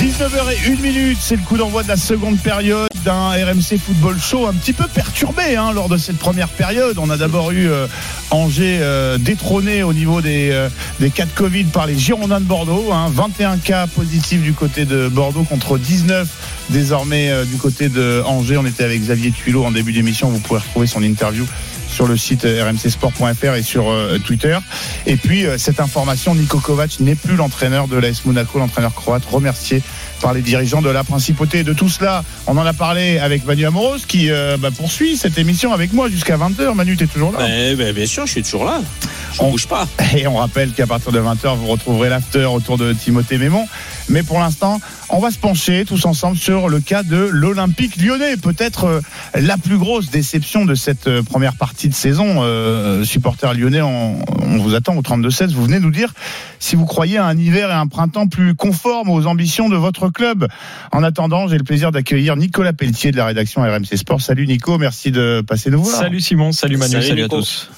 19h01 minute, c'est le coup d'envoi de la seconde période d'un RMC Football Show un petit peu perturbé hein, lors de cette première période. On a d'abord eu euh, Angers euh, détrôné au niveau des, euh, des cas de Covid par les Girondins de Bordeaux. hein. 21 cas positifs du côté de Bordeaux contre 19 désormais du côté de Angers. On était avec Xavier Tuilot en début d'émission. Vous pouvez retrouver son interview sur le site euh, rmcsport.fr et sur euh, Twitter. Et puis euh, cette information, Niko Kovac n'est plus l'entraîneur de l'AS Monaco, l'entraîneur croate, remercié par les dirigeants de la principauté. De tout cela, on en a parlé avec Manu Amoros qui euh, bah, poursuit cette émission avec moi jusqu'à 20h. Manu, tu es toujours là? Ben, bien sûr, je suis toujours là. Je On- bouge pas. Et on rappelle qu'à partir de 20h, vous retrouverez l'after autour de Timothée Mémon. Mais pour l'instant, on va se pencher tous ensemble sur le cas de l'Olympique lyonnais. Peut-être euh, la plus grosse déception de cette euh, première partie de saison. Euh, supporters lyonnais, on, on vous attend au 32-16. Vous venez nous dire si vous croyez à un hiver et un printemps plus conformes aux ambitions de votre club. En attendant, j'ai le plaisir d'accueillir Nicolas Pelletier de la rédaction RMC Sport. Salut Nico, merci de passer nous voir. Salut Simon, salut Manu, Salut salut, à tous.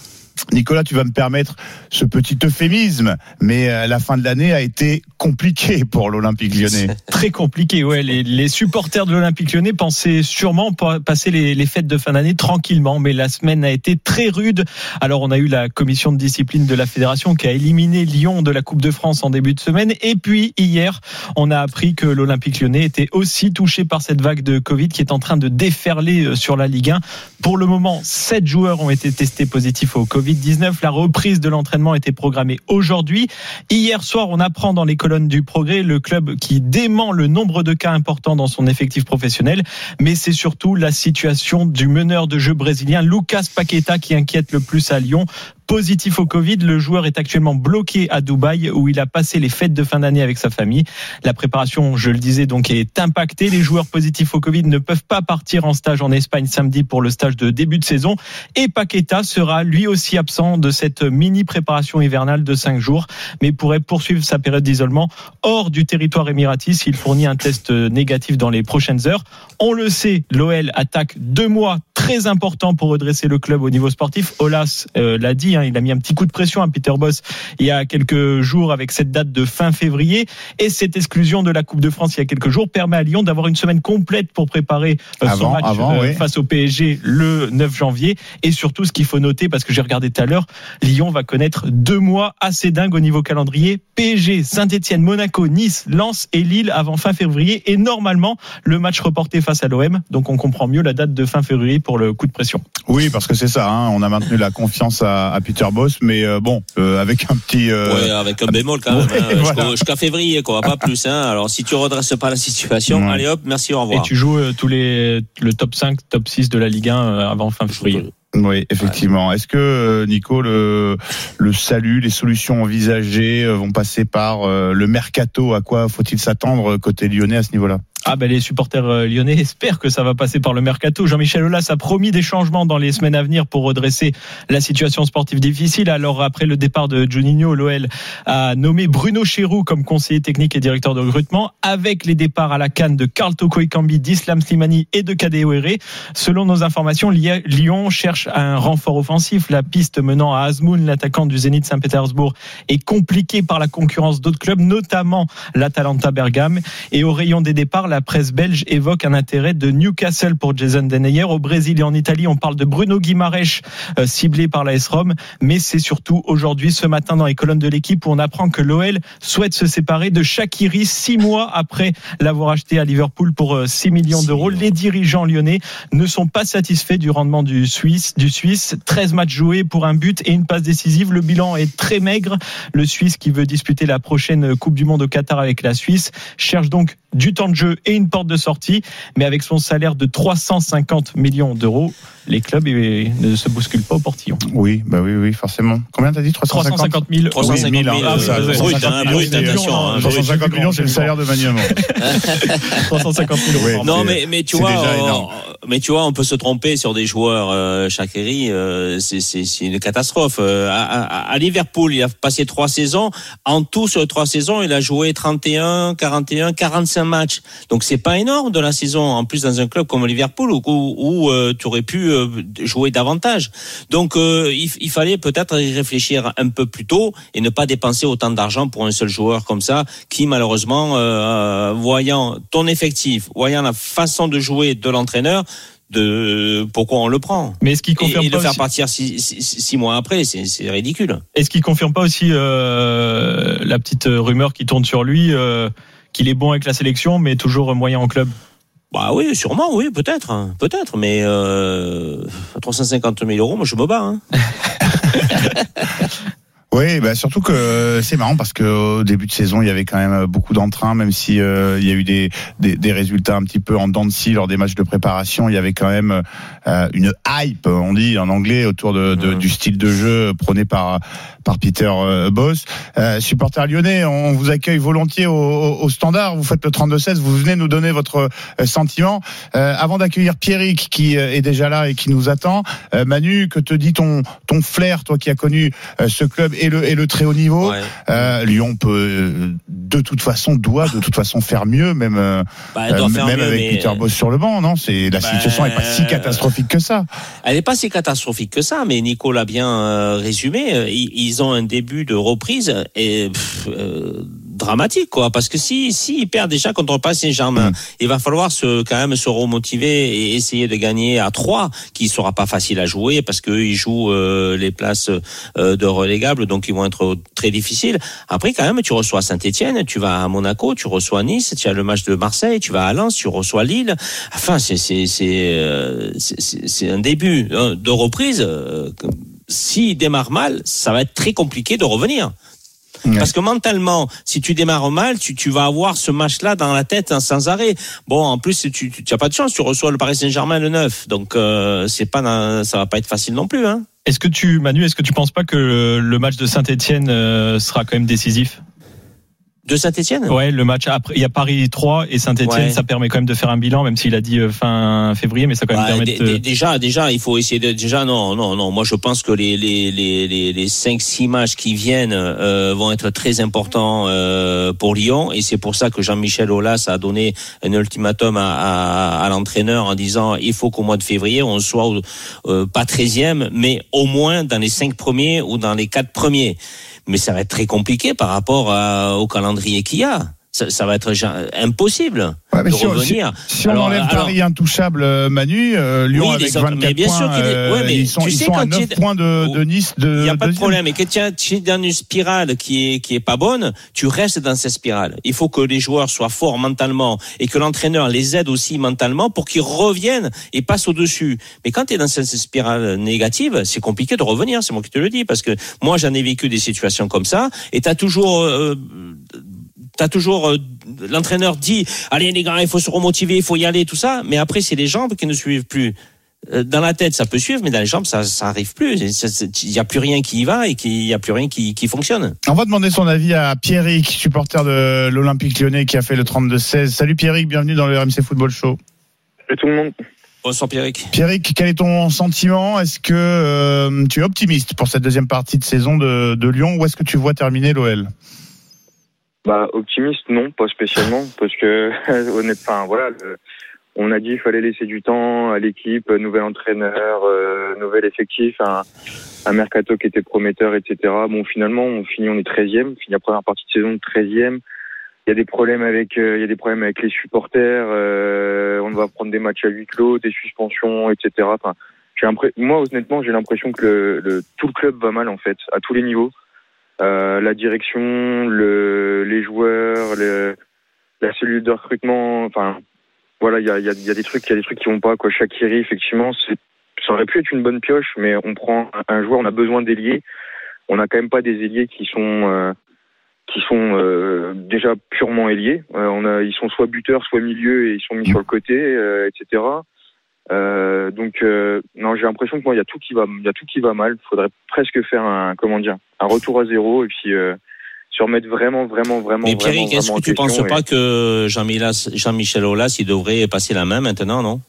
Nicolas, tu vas me permettre ce petit euphémisme, mais euh, la fin de l'année a été compliquée pour l'Olympique lyonnais. Très compliqué, ouais. Les, supporters de l'Olympique lyonnais pensaient sûrement pa- passer les, fêtes de fin d'année tranquillement, mais la semaine a été très rude. Alors on a eu la commission de discipline de la fédération qui a éliminé Lyon de la Coupe de France en début de semaine, et puis hier, on a appris que l'Olympique lyonnais était aussi touché par cette vague de Covid qui est en train de déferler euh, sur la Ligue 1. Pour le moment, sept joueurs ont été testés positifs au Covid-19. La reprise de l'entraînement était programmée aujourd'hui. Hier soir, on apprend dans les colonnes du Progrès le club qui dément le nombre de cas importants dans son effectif professionnel, mais c'est surtout la situation du meneur de jeu brésilien Lucas Paqueta qui inquiète le plus à Lyon. Positif au Covid, le joueur est actuellement bloqué à Dubaï où il a passé les fêtes de fin d'année avec sa famille. La préparation, je le disais, donc est impactée. Les joueurs positifs au Covid ne peuvent pas partir en stage en Espagne samedi pour le stage de début de saison. Et Paqueta sera lui aussi absent de cette mini préparation hivernale de cinq jours, mais pourrait poursuivre sa période d'isolement hors du territoire émirati s'il fournit un test négatif dans les prochaines heures. On le sait, l'OL attaque deux mois très importants pour redresser le club au niveau sportif. Olas euh, l'a dit, hein, il a mis un petit coup de pression à Peter Boss il y a quelques jours avec cette date de fin février. Et cette exclusion de la Coupe de France il y a quelques jours permet à Lyon d'avoir une semaine complète pour préparer euh, son match avant, euh, oui. face au PSG le 9 janvier. Et surtout, ce qu'il faut noter, parce que j'ai regardé tout à l'heure, Lyon va connaître deux mois assez dingues au niveau calendrier. PSG, Saint-Etienne, Monaco, Nice, Lens et Lille avant fin février. Et normalement, le match reporté face à l'OM. Donc on comprend mieux la date de fin février pour le coup de pression. Oui, parce que c'est ça, hein, on a maintenu la confiance à, à Peter Boss, mais euh, bon, euh, avec un petit... euh, Ouais, avec un bémol quand même. Ouais, hein. voilà. Jusqu'à février, quoi, pas plus. Hein. Alors, si tu redresses pas la situation, Ouais. allez hop, merci, au Et revoir. tu joues euh, tous les le top 5, top 6 de la Ligue 1 euh, avant fin février. Oui, effectivement. Est-ce que, Nico, le, le salut, les solutions envisagées vont passer par euh, le mercato? À quoi faut-il s'attendre côté lyonnais à ce niveau-là? Ah ben les supporters euh, lyonnais espèrent que ça va passer par le mercato. Jean-Michel Aulas a promis des changements dans les semaines à venir pour redresser la situation sportive difficile. Alors après le départ de Juninho, l'OL a nommé Bruno Chéroux comme conseiller technique et directeur de recrutement avec les départs à la canne de Karl Toko Ekambi, d'Islam Slimani et de Kadeo. Selon nos informations, Lyon cherche un renfort offensif. La piste menant à Azmoun, l'attaquant du Zénith Saint-Pétersbourg, est compliquée par la concurrence d'autres clubs, notamment l'Atalanta Bergame. Et au rayon des départs, la presse belge évoque un intérêt de Newcastle pour Jason Denayer. Au Brésil et en Italie, on parle de Bruno Guimarães, euh, ciblé par la S-Rom. Mais c'est surtout aujourd'hui, ce matin, dans les colonnes de l'équipe, où on apprend que l'OL souhaite se séparer de Shakiri six mois après l'avoir acheté à Liverpool pour euh, 6 millions Six d'euros. millions. Les dirigeants lyonnais ne sont pas satisfaits du rendement du Suisse, du Suisse. 13 matchs joués pour un but et une passe décisive. Le bilan est très maigre. Le Suisse qui veut disputer la prochaine Coupe du Monde au Qatar avec la Suisse cherche donc du temps de jeu et une porte de sortie, mais avec son salaire de 350 millions d'euros, les clubs ne se bousculent pas au portillon. Oui, bah oui, oui, forcément. Combien t'as dit? 350 350 000 euros. 350 000 Ah, ça, euh, 350 brut, hein, millions, c'est- attention, brut. 350 millions, c'est le salaire de Manu Hamon. 350 000 euros. Non, mais, mais tu vois, mais tu vois, on peut se tromper sur des joueurs. Euh, Shaqiri, euh, c'est c'est c'est une catastrophe. Euh, à, à- à Liverpool, il a passé trois saisons. En tout, sur les trois saisons, il a joué 31, 41, 45 matchs. Donc c'est pas énorme de la saison. En plus, dans un club comme Liverpool où, où, où, euh, tu aurais pu euh, jouer davantage. Donc euh, il, il fallait peut-être y réfléchir un peu plus tôt et ne pas dépenser autant d'argent pour un seul joueur comme ça, qui malheureusement, euh, voyant ton effectif, voyant la façon de jouer de l'entraîneur, de pourquoi on le prend. Mais est-ce qu'il Et, confirme et de pas le faire aussi- partir six, six- six mois après, c'est ridicule. Est-ce qu'il confirme pas aussi euh, la petite rumeur qui tourne sur lui euh, qu'il est bon avec la sélection, mais toujours moyen en club? Bah oui, sûrement, oui, peut-être, hein, peut-être, mais euh, à 350 000 euros, moi je me bats. Hein. Oui, bah surtout que c'est marrant parce que au début de saison, il y avait quand même beaucoup d'entrain, même si euh, il y a eu des, des, des résultats un petit peu en dents de scie lors des matchs de préparation. Il y avait quand même euh, une hype, on dit en anglais, autour de, de- du style de jeu prôné par par Peter euh, Boss. Euh, supporter lyonnais, on vous accueille volontiers au, au, au standard. Vous faites le 32-16, vous venez nous donner votre euh, sentiment. Euh, avant d'accueillir Pierrick qui euh, est déjà là et qui nous attend, euh, Manu, que te dit ton ton flair, toi qui as connu euh, ce club et le et le très haut niveau. Ouais. Euh, Lyon peut euh, de toute façon doit de toute façon faire mieux, même euh, Bah, euh, faire même mieux, avec mais- Peter Boss sur le banc, non? C'est la Bah, situation n'est pas si catastrophique que ça. Elle n'est pas si catastrophique que ça, mais Nico l'a bien euh, résumé. Euh, Ils, ils ont un début de reprise et pff, euh, dramatique, quoi. Parce que si si perdent déjà contre Paris Saint-Germain, Mm. il va falloir se quand même se remotiver et essayer de gagner à 3 qui sera pas facile à jouer parce que ils jouent euh, les places euh, de relégables, donc ils vont être très difficiles. Après, quand même, tu reçois Saint-Etienne, tu vas à Monaco, tu reçois Nice, tu as le match de Marseille, tu vas à Lens, tu reçois Lille. Enfin, c'est c'est c'est euh, c'est- un début hein, de reprise. S'il démarre mal, ça va être très compliqué de revenir. Ouais. Parce que mentalement, si tu démarres mal, tu, tu vas avoir ce match-là dans la tête hein, sans arrêt. Bon, en plus, tu tu tu as pas de chance. Tu reçois le Paris Saint-Germain le 9, donc euh, c'est pas ça va pas être facile non plus. Hein. Est-ce que tu, Manu, est-ce que tu penses pas que le, le match de Saint-Etienne sera quand même décisif? De Saint-Etienne Ouais, le match après, il y a Paris 3 et Saint-Etienne, Ouais. ça permet quand même de faire un bilan, même s'il a dit euh, fin février, mais ça quand même Bah, permet de. dé- déjà, déjà, il faut essayer de déjà non, non, non. Moi, je pense que les les les les, les cinq six matchs qui viennent euh, vont être très importants euh, pour Lyon, et c'est pour ça que Jean-Michel Aulas a donné un ultimatum à, à, à l'entraîneur en disant il faut qu'au mois de février on soit euh, pas 13e, mais au moins dans les cinq premiers ou dans les quatre premiers. Mais ça va être très compliqué par rapport au calendrier qu'il y a. Ça, ça va être impossible Ouais, mais de si on- revenir. Si on Alors, enlève alors- Paris intouchable, euh, Manu, euh, Lyon Oui, avec autres, 24 mais bien points, sûr qu'il est- euh, ouais, mais ils sont, tu ils sais, sont à quand 9 tu es- points de, de Nice. De, Il n'y a pas de problème. Et que tu es dans une spirale qui est, qui est pas bonne, tu restes dans cette spirale. Il faut que les joueurs soient forts mentalement et que l'entraîneur les aide aussi mentalement pour qu'ils reviennent et passent au-dessus. Mais quand tu es dans cette spirale négative, c'est compliqué de revenir. C'est moi qui te le dis parce que moi, j'en ai vécu des situations comme ça et tu as toujours, euh, T'as toujours euh, l'entraîneur dit allez les gars il faut se remotiver il faut y aller tout ça. Mais après c'est les jambes qui ne suivent plus. Euh, dans la tête ça peut suivre mais dans les jambes ça ça arrive plus. Il y a plus rien qui y va et qu'il y a plus rien qui, qui fonctionne. On va demander son avis à Pierrick, supporter de l'Olympique lyonnais qui a fait le 32-16. Salut Pierrick, bienvenue dans le RMC Football Show. Salut tout le monde. bonsoir Pierrick. Pierrick, quel est ton sentiment? Est-ce que euh, tu es optimiste pour cette deuxième partie de saison de, de Lyon? Ou est-ce que tu vois terminer l'OL Bah optimiste non, pas spécialement parce que honnêtement, voilà, on a dit qu'il fallait laisser du temps à l'équipe, nouvel entraîneur, euh, nouvel effectif, un, un mercato qui était prometteur, etc. Bon finalement on finit on est 13e, on finit la première partie de saison 13e. Il y a des problèmes avec euh, il y a des problèmes avec les supporters, euh, on va prendre des matchs à huis clos, des suspensions, etc. Enfin, moi honnêtement j'ai l'impression que le, le- tout le club va mal en fait à tous les niveaux. Euh, la direction, le, les joueurs, le, la cellule de recrutement. Enfin, voilà, il y a, y, a, y a des trucs, il y a des trucs qui vont pas. Quoi, Shakiri, effectivement, ça aurait pu être une bonne pioche, mais on prend un, joueur, on a besoin d'ailiers. On n'a quand même pas des ailiers qui sont euh, qui sont euh, déjà purement ailiers. Euh, on a, ils sont soit buteurs, soit milieu, et ils sont mis sur le côté, euh, etc. Euh, donc euh, non, j'ai l'impression que moi il y a tout qui va, il y a tout qui va mal. Il faudrait presque faire un comment dire, un retour à zéro et puis euh, se remettre vraiment, vraiment, vraiment. Mais Pierrick, est-ce que tu en penses pas que Jean-Michel Aulas, il devrait passer la main maintenant, non?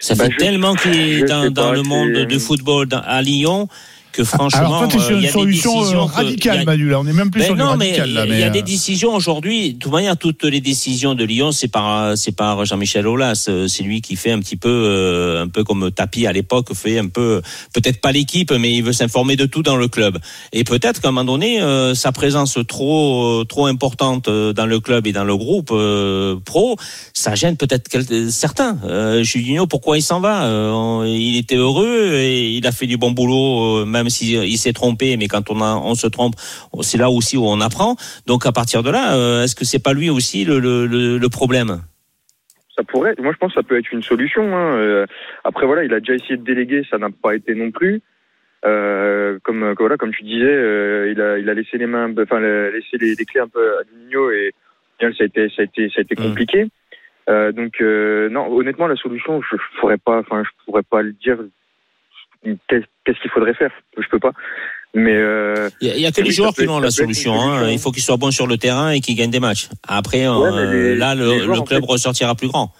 Ça Bah, fait je- tellement qu'il est dans, le monde de football dans- à Lyon que franchement, Alors toi, tu es sur euh, il une y a des solution euh, que- radicale, a- Manu. Là, on est même plus Ben sur du non, mais radical. Il y a mais, des euh, décisions aujourd'hui. De toute manière, toutes les décisions de Lyon, c'est par c'est par Jean-Michel Aulas. Euh, C'est lui qui fait un petit peu euh, un peu comme Tapi à l'époque fait un peu peut-être pas l'équipe, mais il veut s'informer de tout dans le club. Et peut-être qu'à un moment donné, euh, sa présence trop euh, trop importante euh, dans le club et dans le groupe euh, pro, ça gêne peut-être certains. Euh, Juninho, pourquoi il s'en va? Euh, Il était heureux et il a fait du bon boulot, euh, même s'il il s'est trompé. Mais quand on, a, on se trompe, c'est là aussi où on apprend. Donc à partir de là, euh, est-ce que c'est pas lui aussi le, le, le, le problème? Ça pourrait. Moi, je pense que ça peut être une solution. hein. Euh, Après, voilà, il a déjà essayé de déléguer, ça n'a pas été non plus. Euh, comme euh, voilà, comme tu disais, euh, il a il a laissé les mains, enfin la- laissé les, les clés un peu à Juninho et ça a été ça a été ça a été Mm. compliqué. Euh, donc euh, non, honnêtement, la solution, je, je pourrais pas, enfin, je pourrais pas le dire. Qu'est- Qu'est-ce qu'il faudrait faire? Je peux pas. Mais euh, Il y a, que les joueurs qui ont la solution. Hein. solution. Il faut qu'ils soient bons sur le terrain et qu'ils gagnent des matchs. Après, Ouais, euh, les- là, le, les joueurs, le en club fait- ressortira plus grand.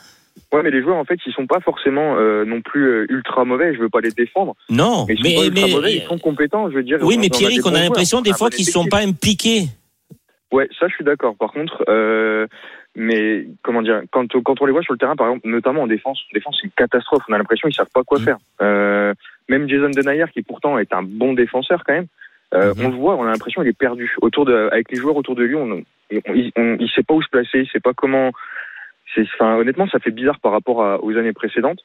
ouais, mais les joueurs en fait, ils sont pas forcément euh, non plus ultra mauvais. Je veux pas les défendre. Non, Mais ils sont mais, pas ultra mais- mauvais. Ils sont compétents. Je veux dire. oui, mais Pierrick, on a l'impression des fois qu'ils sont pas impliqués. Ouais, ça je suis d'accord. Par contre, euh, mais comment dire, quand, quand on les voit sur le terrain, par exemple, notamment en défense, en défense c'est une catastrophe. On a l'impression qu'ils savent pas quoi Mhm. faire. Euh, même Jason Denayer, qui pourtant est un bon défenseur quand même, euh, Mhm. on le voit, on a l'impression qu'il est perdu. Autour de, avec les joueurs autour de lui, on, on, il, on- il sait pas où se placer, il sait pas comment. C'est, enfin, honnêtement, ça fait bizarre par rapport à- aux années précédentes.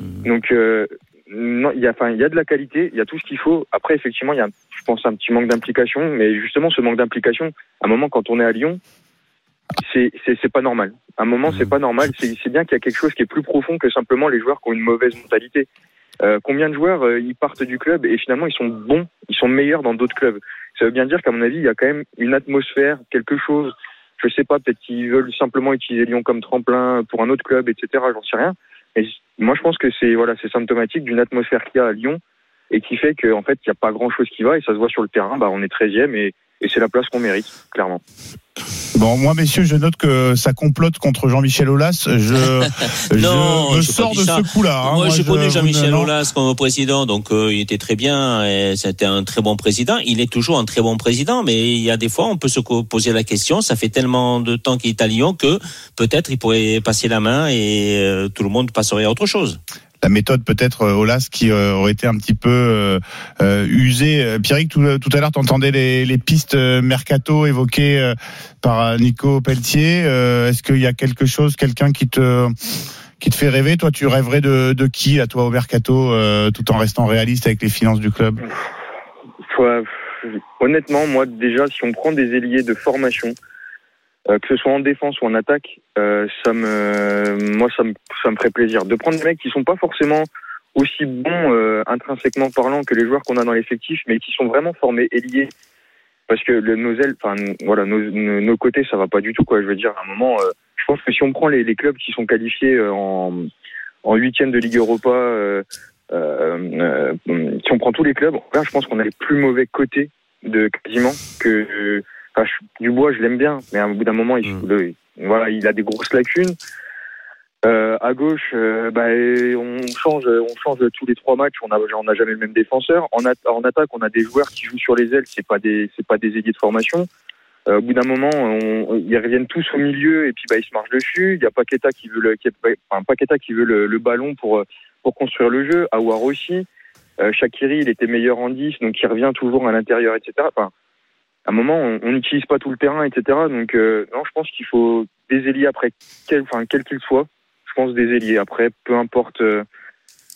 Mhm. Donc, euh, non, il y a, enfin, il y a de la qualité, il y a tout ce qu'il faut. Après, effectivement, il y a, je pense, un petit manque d'implication. Mais justement, ce manque d'implication, à un moment, quand on est à Lyon, c'est, pas normal. À un moment, c'est pas normal. C'est, bien qu'il y a quelque chose qui est plus profond que simplement les joueurs qui ont une mauvaise mentalité. Euh, combien de joueurs euh, ils partent du club et finalement ils sont bons, ils sont meilleurs dans d'autres clubs? Ça veut bien dire qu'à mon avis, il y a quand même une atmosphère, quelque chose. Je sais pas, peut-être qu'ils veulent simplement utiliser Lyon comme tremplin pour un autre club, etc. J'en sais rien. Mais moi, je pense que c'est voilà, c'est symptomatique d'une atmosphère qu'il y a à Lyon et qui fait qu'en fait, il n'y a pas grand-chose qui va et ça se voit sur le terrain. Bah, on est 13e et, et c'est la place qu'on mérite, clairement. Bon, moi, messieurs, je note que ça complote contre Jean-Michel Aulas. Je, Non, je me sors de ça. ce coup-là. hein. Moi, j'ai connu je- Jean-Michel non. Aulas comme président, donc euh, il était très bien. et C'était un très bon président. Il est toujours un très bon président, mais il y a des fois, on peut se poser la question. Ça fait tellement de temps qu'il est à Lyon que peut-être il pourrait passer la main et euh, tout le monde passerait à autre chose. La méthode peut-être euh, Olas qui euh, aurait été un petit peu euh, usée. Pierrick, tout, tout à l'heure, tu entendais les, les pistes mercato évoquées par Nico Pelletier. Est-ce qu'il y a quelque chose, quelqu'un qui te qui te fait rêver? Toi, tu rêverais de, de qui, à toi, au mercato, euh, tout en restant réaliste avec les finances du club? Honnêtement, moi, déjà, si on prend des ailiers de formation, euh, que ce soit en défense ou en attaque, euh, ça me, moi, ça me, ça me ferait plaisir. De prendre des mecs qui sont pas forcément aussi bons euh, intrinsèquement parlant que les joueurs qu'on a dans l'effectif, mais qui sont vraiment formés ailiers. Parce que le, nos ailes, enfin, voilà, nos, nos, nos côtés, ça va pas du tout, quoi. Je veux dire, à un moment, euh, je pense que si on prend les, les clubs qui sont qualifiés euh, en en huitième de Ligue Europa, euh, si on prend tous les clubs, là, je pense qu'on a les plus mauvais côtés de quasiment que enfin, je- Dubois, je l'aime bien, mais à bout d'un moment, il, Mm. le- voilà, il a des grosses lacunes. Euh, à gauche, euh, bah, on change, on change tous les trois matchs. On n'a jamais le même défenseur. En, at- en attaque, on a des joueurs qui jouent sur les ailes. C'est pas des, c'est pas des ailiers de formation. Euh, au bout d'un moment, on- ils reviennent tous au milieu et puis bah, ils se marchent dessus. Il y a Paqueta qui veut le, qui, enfin, Paqueta qui veut le, le ballon pour pour construire le jeu. Aouar aussi. Euh, Shakiri, il était meilleur en 10, donc il revient toujours à l'intérieur, etc. Enfin, à un moment, on n'utilise pas tout le terrain, etc. Donc, euh, non, je pense qu'il faut des ailiers après, quel, enfin, quel qu'il soit. Je pense des ailiers après, peu importe. euh,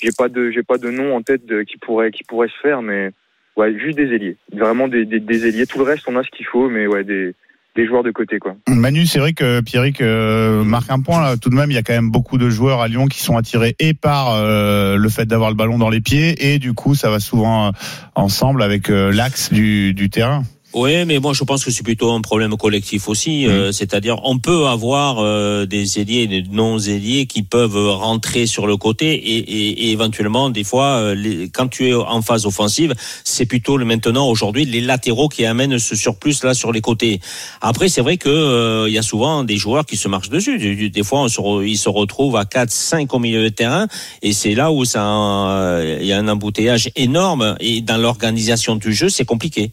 j'ai pas de, j'ai pas de nom en tête de, qui pourrait, qui pourrait se faire, mais ouais, juste des ailiers. Vraiment des, des, des ailiers. Tout le reste, on a ce qu'il faut, mais ouais, des, des joueurs de côté, quoi. Manu, c'est vrai que Pierrick euh, marque un point là. Tout de même, il y a quand même beaucoup de joueurs à Lyon qui sont attirés et par euh, le fait d'avoir le ballon dans les pieds et du coup, ça va souvent euh, ensemble avec euh, l'axe du, du terrain. Oui, mais moi je pense que c'est plutôt un problème collectif aussi. Euh, C'est-à-dire, on peut avoir euh, des ailiers, des non-ailiers qui peuvent rentrer sur le côté et, et, et éventuellement, des fois, euh, les, quand tu es en phase offensive, c'est plutôt le maintenant aujourd'hui les latéraux qui amènent ce surplus là sur les côtés. Après, c'est vrai que euh, il y a souvent des joueurs qui se marchent dessus. Des- fois, on se re- ils se retrouvent à 4, 5 au milieu de terrain et c'est là où ça, euh, il y a un embouteillage énorme et dans l'organisation du jeu, c'est compliqué.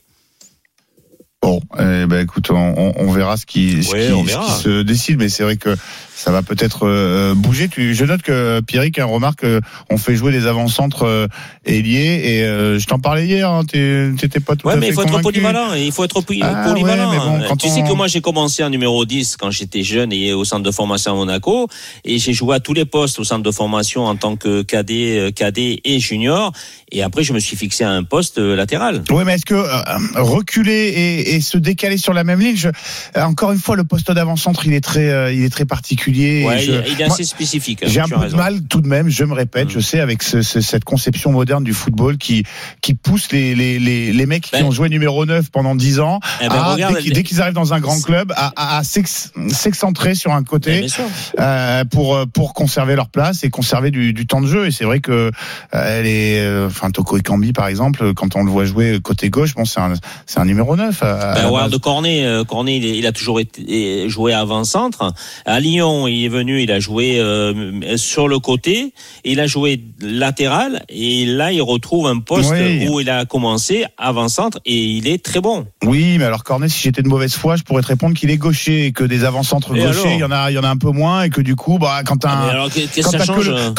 Bon, eh ben écoute, on, on- verra ce qui, ce Ouais, qui- on ce verra. qui se décide, mais c'est vrai que ça va peut-être euh, bouger. Tu, je note que Pierrick hein, remarque euh, on fait jouer des avant-centres euh, ailiers et je t'en parlais hier. Hein, T'étais pas tout Ouais, à mais fait il faut être polyvalent. Il faut être Ah, polyvalent. ouais, mais bon, quand tu on- sais que moi, j'ai commencé en numéro 10 quand j'étais jeune et au centre de formation à Monaco. Et j'ai joué à tous les postes au centre de formation en tant que cadet, cadet et junior. Et après, je me suis fixé à un poste latéral. Oui, mais est-ce que euh, reculer et, et se décaler sur la même ligne, je, encore une fois, le poste d'avant-centre, il est très, euh, il est très particulier. Et Ouais, je- il, est moi, assez spécifique. J'ai hein, un tu peu de mal tout de même, je me répète, Mm. je sais, avec ce- ce- cette conception moderne du football qui, qui pousse les, les, les, les mecs qui Ben. ont joué numéro 9 pendant 10 ans, Eh ben, à, regarde, dès qu'ils arrivent dans un grand club, à, à, à s'ex- s'excentrer sur un côté sûr. euh, pour, euh, pour conserver leur place et conserver du, du temps de jeu. Et c'est vrai que euh, est, euh, enfin Toko Ekambi par exemple, quand on le voit jouer côté gauche, bon c'est un, un numéro 9. à- à Ben, de Cornet, euh, Cornet, il, a toujours été joué avant-centre. À Lyon, il est venu, il a joué euh, sur le côté, il a joué latéral, et là, il retrouve un poste Oui. où il a commencé avant-centre, et il est très bon. Oui, mais alors Cornet, si j'étais de mauvaise foi, je pourrais te répondre qu'il est gaucher et que des avant-centres gauchers, il y en a, il y en a un peu moins et que du coup, bah quand t'as Ah, que quand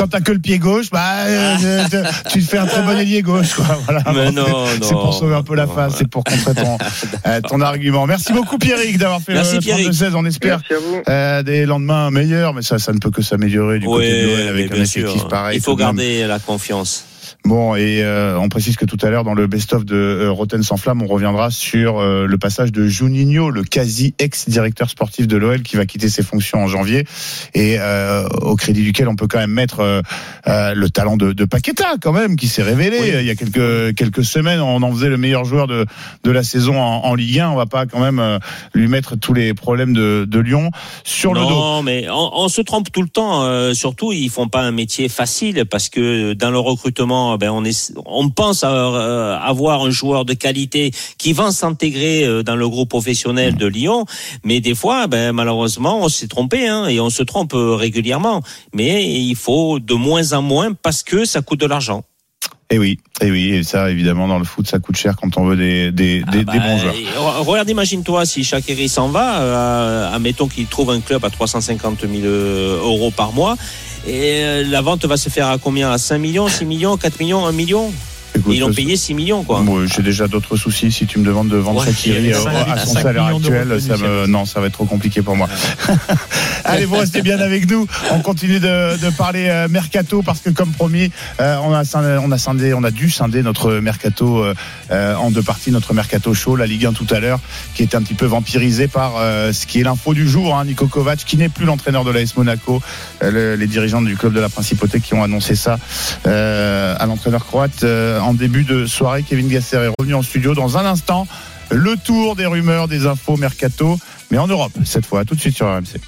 t'as que, le, que pied gauche, bah, euh, euh, tu te fais un très bon ailier gauche, quoi. Voilà. Mais Bon, non, c'est- pour sauver un peu la face, c'est pour contrer ton, euh, ton argument. Merci beaucoup, Pierrick, d'avoir fait Merci, le Pierrick. 32-16. On espère Merci à vous. euh, des lendemains meilleurs, mais ça, ça ne peut que s'améliorer du côté de l'OL avec un effectif pareil. Il faut même. garder la confiance. Bon, et euh, on précise que tout à l'heure, dans le best-of de euh, Rotten sans flamme, on reviendra sur euh, le passage de Juninho, le quasi ex-directeur sportif de l'OL, qui va quitter ses fonctions en janvier, et euh, au crédit duquel on peut quand même mettre euh, euh, le talent de, de Paqueta, quand même, qui s'est révélé Oui. il y a quelques quelques semaines. On en faisait le meilleur joueur de de la saison en, en Ligue 1. On va pas quand même euh, lui mettre tous les problèmes de, de Lyon sur le dos. Non, mais on, on se trompe tout le temps. euh, surtout, ils font pas un métier facile parce que dans le recrutement, ben on est, on pense euh, avoir un joueur de qualité qui va s'intégrer euh, dans le groupe professionnel de Lyon. Mais des fois, ben malheureusement, on s'est trompé hein, et on se trompe euh, régulièrement. Mais il faut de moins en moins parce que ça coûte de l'argent. Et oui, et oui, et ça évidemment dans le foot, ça coûte cher quand on veut des Ah des bah, bons joueurs. Regarde, imagine-toi si Shaqiri s'en va, euh, admettons qu'il trouve un club à 350 000 euros par mois, et euh, la vente va se faire à combien? À 5 millions, 6 millions, 4 millions, 1 million? Écoute, Ils ont payé 6 millions, quoi. J'ai déjà d'autres soucis. Si tu me demandes de vendre Ouais, a euh, à son salaire actuel, ça me, non, ça va être trop compliqué pour moi. Allez, vous restez bien avec nous. On continue de, de parler euh, mercato parce que, comme promis, euh, on a scindé, on a scindé, on a dû scinder notre mercato euh, en deux parties, notre mercato chaud, la Ligue 1 tout à l'heure, qui est un petit peu vampirisé par euh, ce qui est l'info du jour, hein, Nico Kovac, qui n'est plus l'entraîneur de l'AS Monaco. Le- les dirigeants du club de la Principauté qui ont annoncé ça à l'entraîneur croate en début de soirée. Kevin Gasser est revenu en studio dans un instant. Le tour des rumeurs, des infos mercato, mais en Europe cette fois. Tout de suite sur RMC.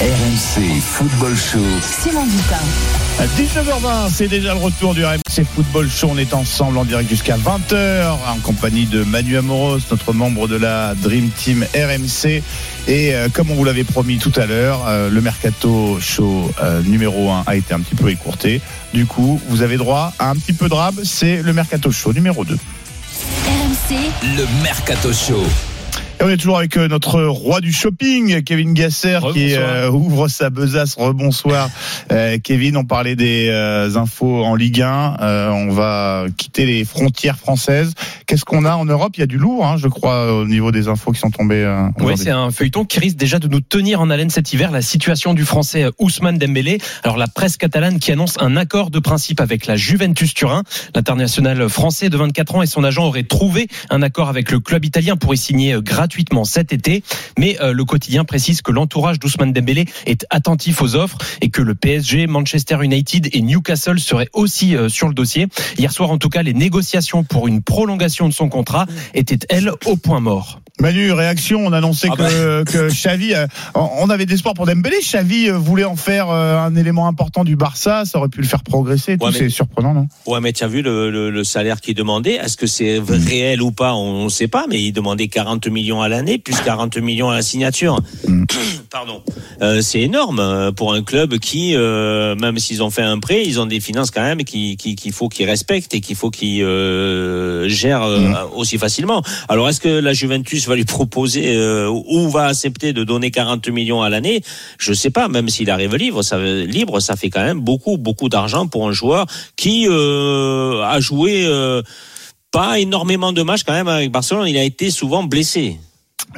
RMC Football Show. Simon Dutin. À 19h20, c'est déjà le retour du RMC Football Show. On est ensemble en direct jusqu'à 20h en compagnie de Manu Amoros, notre membre de la Dream Team RMC. Et euh, comme on vous l'avait promis tout à l'heure, euh, le Mercato Show euh, numéro 1 a été un petit peu écourté. Du coup, vous avez droit à un petit peu de rab, c'est le Mercato Show numéro 2. RMC, Le Mercato Show. Et on est toujours avec euh, notre roi du shopping, Kevin Gasser, qui euh, ouvre sa besace. Rebonsoir, Euh, Kevin. On parlait des euh, infos en Ligue 1. Euh, on va quitter les frontières françaises. Qu'est-ce qu'on a en Europe? Il y a du lourd, hein, je crois, au niveau des infos qui sont tombées. euh, Oui, c'est un feuilleton qui risque déjà de nous tenir en haleine cet hiver. La situation du Français Ousmane Dembélé. Alors la presse catalane qui annonce un accord de principe avec la Juventus Turin. L'international français de 24 ans et son agent auraient trouvé un accord avec le club italien pour y signer gratuitement gratuitement cet été. Mais euh, le quotidien précise que l'entourage d'Ousmane Dembélé est attentif aux offres et que le PSG, Manchester United et Newcastle seraient aussi euh, sur le dossier. Hier soir, en tout cas, les négociations pour une prolongation de son contrat étaient, elles, au point mort. Manu, réaction, on annonçait Ah que, que Xavi, euh, on avait des espoirs pour Dembélé, Xavi euh, voulait en faire euh, un élément important du Barça, ça aurait pu le faire progresser, Ouais, c'est surprenant, non? Ouais, mais tu as vu le, le, le salaire qu'il demandait? Est-ce que c'est réel ou pas? On ne sait pas, mais il demandait 40 millions à l'année, plus 40 millions à la signature. Mm. Pardon. Euh, c'est énorme pour un club qui, euh, même s'ils ont fait un prêt, ils ont des finances quand même qui- qui- qu'il faut qu'ils respectent et qu'il faut qu'ils euh, gèrent Mm. aussi facilement. Alors, est-ce que la Juventus va lui proposer euh, ou va accepter de donner 40 millions à l'année Je sais pas. Même s'il arrive libre, ça, libre, ça fait quand même beaucoup, beaucoup d'argent pour un joueur qui euh, a joué euh, pas énormément de matchs quand même avec Barcelone. Il a été souvent blessé.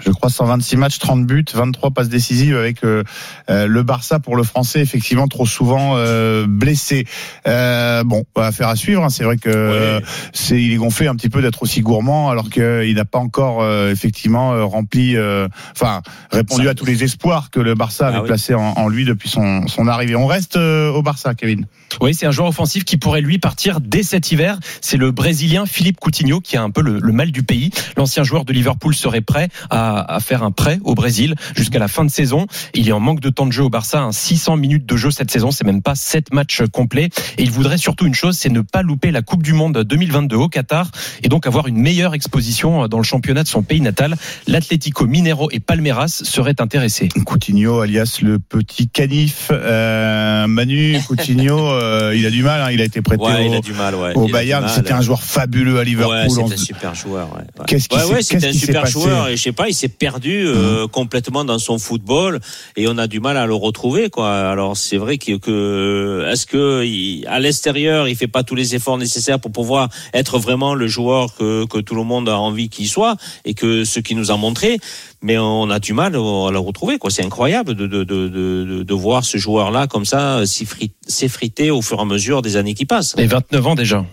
Je crois 126 matchs, 30 buts, 23 passes décisives avec euh, euh, le Barça pour le français, effectivement trop souvent euh, blessé. Euh, bon, affaire à suivre. hein. C'est vrai que euh, c'est il est gonflé un petit peu d'être aussi gourmand alors qu'il n'a pas encore euh, effectivement euh, rempli, euh, enfin répondu Ça- à tous les espoirs que le Barça avait Ah oui. placés en, en lui depuis son, son arrivée. On reste au Barça, Kevin. Oui, c'est un joueur offensif qui pourrait lui partir dès cet hiver. C'est le Brésilien Philippe Coutinho qui a un peu le, le mal du pays. L'ancien joueur de Liverpool serait prêt à, à faire un prêt au Brésil jusqu'à la fin de saison. Il est en manque de temps de jeu au Barça, un 600 minutes de jeu cette saison, c'est même pas 7 matchs complets. Et il voudrait surtout une chose, c'est ne pas louper la Coupe du Monde 2022 au Qatar et donc avoir une meilleure exposition dans le championnat de son pays natal. L'Atlético Mineiro et Palmeiras seraient intéressés. Coutinho, alias le petit canif. Euh, Manu Coutinho, euh, il a du mal. hein. Il a été prêté Ouais, au, il a du mal. Ouais. au Bayern. C'était un joueur fabuleux à Liverpool. Ouais, c'est On un super joueur. Qu'est-ce qui un qui super passé joueur. Et je sais pas, il s'est perdu euh, Mmh. complètement dans son football et on a du mal à le retrouver. Quoi. Alors c'est vrai que, que est-ce que il- à l'extérieur, il fait pas tous les efforts nécessaires pour pouvoir être vraiment le joueur que, que tout le monde a envie qu'il soit et que ce qu'il nous a montré? Mais on a du mal à le retrouver. Quoi. C'est incroyable de, de, de, de, de voir ce joueur-là comme ça s'effri- s'effriter au fur et à mesure des années qui passent. Et 29 ans déjà.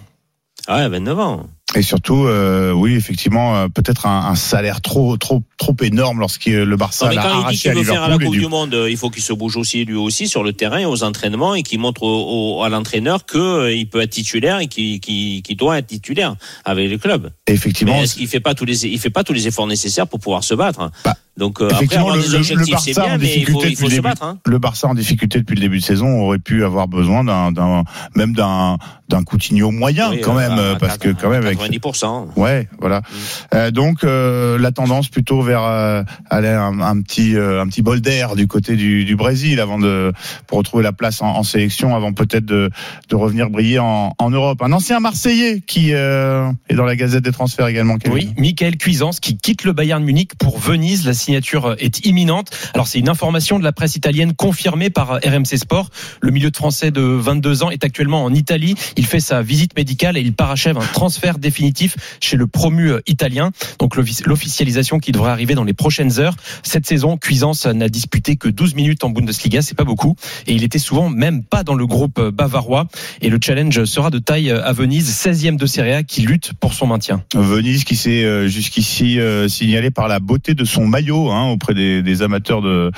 Ah ouais, 29 ans. Et surtout, euh, oui, effectivement, euh, peut-être un, un salaire trop, trop, trop énorme lorsque le Barça Non, mais l'a quand il dit qu'il veut faire à la Coupe du- du Monde, euh, il faut qu'il se bouge aussi lui aussi sur le terrain et aux entraînements et qu'il montre au- au- à l'entraîneur que euh, il peut être titulaire et qu'il qu'il- qu'il doit être titulaire avec le club. Et effectivement, Mais est-ce qu'il fait pas tous les il fait pas tous les efforts nécessaires pour pouvoir se battre? Bah, Donc euh, après effectivement, avoir le, le- Barça en bien, il faut, difficulté il faut début. battre. Hein. Le Barça en difficulté depuis le début de saison aurait pu avoir besoin d'un, même d'un, d'un Coutinho moyen Oui, quand euh, même, à- euh, à parce que quand même avec 90%. Ouais, voilà. Euh, donc euh, la tendance plutôt vers euh, aller un, un petit euh, un petit bol d'air du côté du, du Brésil avant de pour retrouver la place en, en sélection avant peut-être de, de revenir briller en, en Europe. Un ancien Marseillais qui euh, est dans la Gazette des transferts également. Kevin. Oui, Michael Cuisance qui quitte le Bayern Munich pour Venise. La signature est imminente. Alors c'est une information de la presse italienne confirmée par RMC Sport. Le milieu de français de 22 ans est actuellement en Italie. Il fait sa visite médicale et il parachève un transfert définitif chez le promu euh, italien. Donc l'offici- l'officialisation qui devrait arriver dans les prochaines heures. Cette saison, Cuisance n'a disputé que 12 minutes en Bundesliga, c'est pas beaucoup. Et il était souvent même pas dans le groupe euh, bavarois. Et le challenge sera de taille à Venise, 16e de Serie A qui lutte pour son maintien. Venise qui s'est euh, jusqu'ici euh, signalé par la beauté de son maillot hein, auprès des, des amateurs de,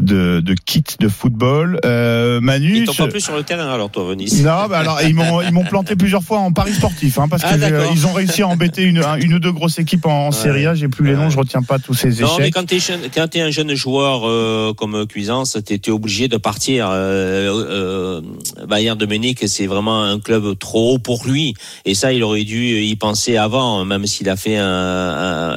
de, de kits de football. Euh, Manu, Ils t'ont pas plus sur le terrain alors toi Venise. Non, bah alors ils m'ont ils m'ont planté plusieurs fois en paris sportif, hein, parce Ah, d'accord. euh, ont réussi à embêter une, un- une ou deux grosses équipes en, en Serie A. J'ai plus les noms, je retiens pas tous ces échecs. Non, mais quand t'es t'es un jeune joueur euh, comme Cuisance, t'es t'es obligé de partir. Euh, euh, Bayern de Munich, c'est vraiment un club trop haut pour lui, et ça, il aurait dû y penser avant, même s'il a fait un-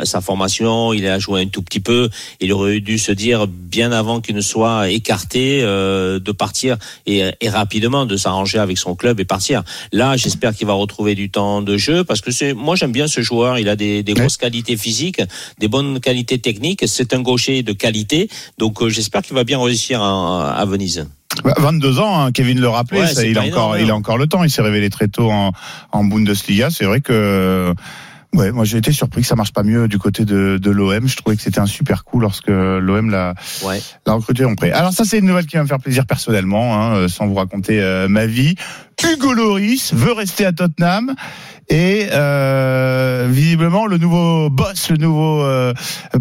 un- sa formation, il a joué un tout petit peu, il aurait dû se dire bien avant qu'il ne soit écarté euh, de partir et, et rapidement de s'arranger avec son club et partir. Là, j'espère qu'il va retrouver du temps de jeu parce que c'est, moi j'aime bien ce joueur. Il a des, des grosses qualités physiques, des bonnes qualités techniques. C'est un gaucher de qualité, donc euh, j'espère qu'il va bien réussir à, à Venise. Bah, 22 ans, hein, Kevin le rappelait, Ouais, ça, c'est il a pas encore énorme, il a hein. encore le temps. Il s'est révélé très tôt en, en Bundesliga. C'est vrai que Ouais, moi j'ai été surpris que ça marche pas mieux du côté de, de l'OM. Je trouvais que c'était un super coup lorsque l'OM l'a Ouais. l'a recruté en prêt. Alors ça c'est une nouvelle qui va me faire plaisir personnellement, hein, euh, sans vous raconter euh, ma vie. Hugo Loris veut rester à Tottenham et euh, visiblement le nouveau boss, le nouveau euh,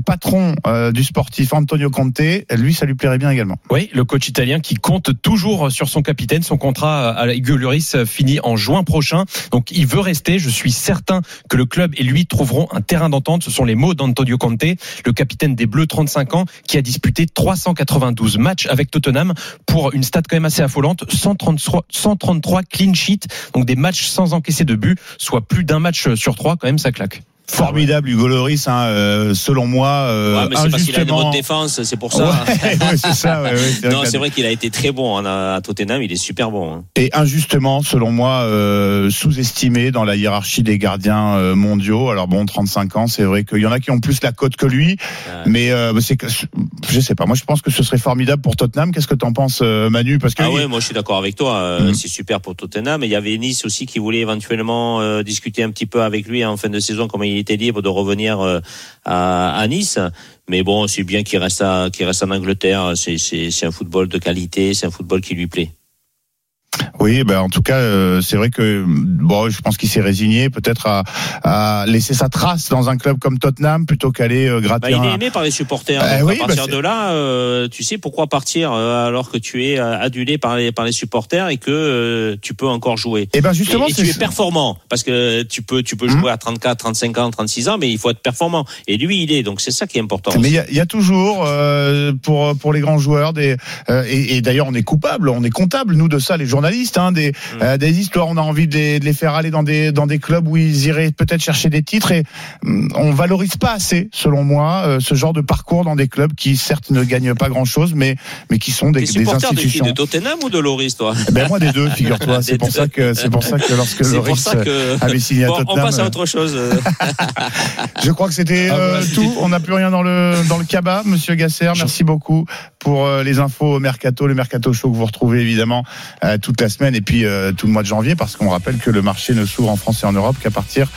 patron euh, du sportif Antonio Conte, lui ça lui plairait bien également. Oui, le coach italien qui compte toujours sur son capitaine. Son contrat à Hugo Lloris finit en juin prochain. Donc il veut rester. Je suis certain que le club et lui trouveront un terrain d'entente. Ce sont les mots d'Antonio Conte, le capitaine des Bleus, 35 ans, qui a disputé 392 matchs avec Tottenham pour une stat quand même assez affolante. 133, 133 clean sheets, donc des matchs sans encaisser de but, soit plus d'un match sur trois. Quand même, ça claque. Formidable Hugo Loris, hein, euh, selon moi. Euh, ouais, mais c'est parce qu'il a une bonne défense, c'est pour ça. Ouais, ouais, c'est ça. Non, c'est vrai qu'il a été très bon hein, à Tottenham, il est super bon. Hein. Et injustement, selon moi, euh, sous-estimé dans la hiérarchie des gardiens euh, mondiaux. Alors bon, 35 ans, c'est vrai qu'il y en a qui ont plus la cote que lui, mais c'est je sais pas. Moi, je pense que ce serait formidable pour Tottenham. Qu'est-ce que t'en penses, Manu? Parce que ah ouais, moi je suis d'accord avec toi. Mm. C'est super pour Tottenham. Et il y avait Nice aussi qui voulait éventuellement discuter un petit peu avec lui en fin de saison, comme il était libre de revenir euh, à, Nice. Mais bon, c'est bien qu'il reste, à, reste en Angleterre. C'est un football de qualité, c'est un football qui lui plaît. Oui, ben en tout cas, euh, c'est vrai que bon, je pense qu'il s'est résigné peut-être à, à, laisser sa trace dans un club comme Tottenham plutôt qu'aller euh, gratter. Bah, il est aimé par les supporters. Euh, oui, à partir bah, de là, euh, tu sais pourquoi partir euh, alors que tu es adulé par les par les supporters et que tu peux encore jouer. Et eh ben justement, et, et tu es performant parce que tu peux tu peux jouer à 34, 35 ans, 36 ans, mais il faut être performant. Et lui, il est donc c'est ça qui est important. Mais il y a, y a, toujours pour pour les grands joueurs des et, et d'ailleurs on est coupable, on est comptable nous de ça les journalistes hein, des, mm. euh, des histoires. On a envie de les, de les, faire aller dans des, dans des clubs où ils iraient peut-être chercher des titres et mm, on valorise pas assez, selon moi, euh, ce genre de parcours dans des clubs qui certes ne gagnent pas grand-chose, mais, mais qui sont des, des institutions. De, de Tottenham ou de Loris, toi eh Ben moi des deux, figure-toi. c'est pour ça que c'est pour ça que lorsque Loris que... avait signé à Tottenham, on passe à autre chose. je crois que c'était ah, euh, tout. On n'a plus rien dans le dans le cabas, Monsieur Gasser. Merci beaucoup pour les infos mercato, le mercato show que vous retrouvez évidemment toute la semaine et puis euh, tout le mois de janvier parce qu'on rappelle que le marché ne s'ouvre en France et en Europe qu'à partir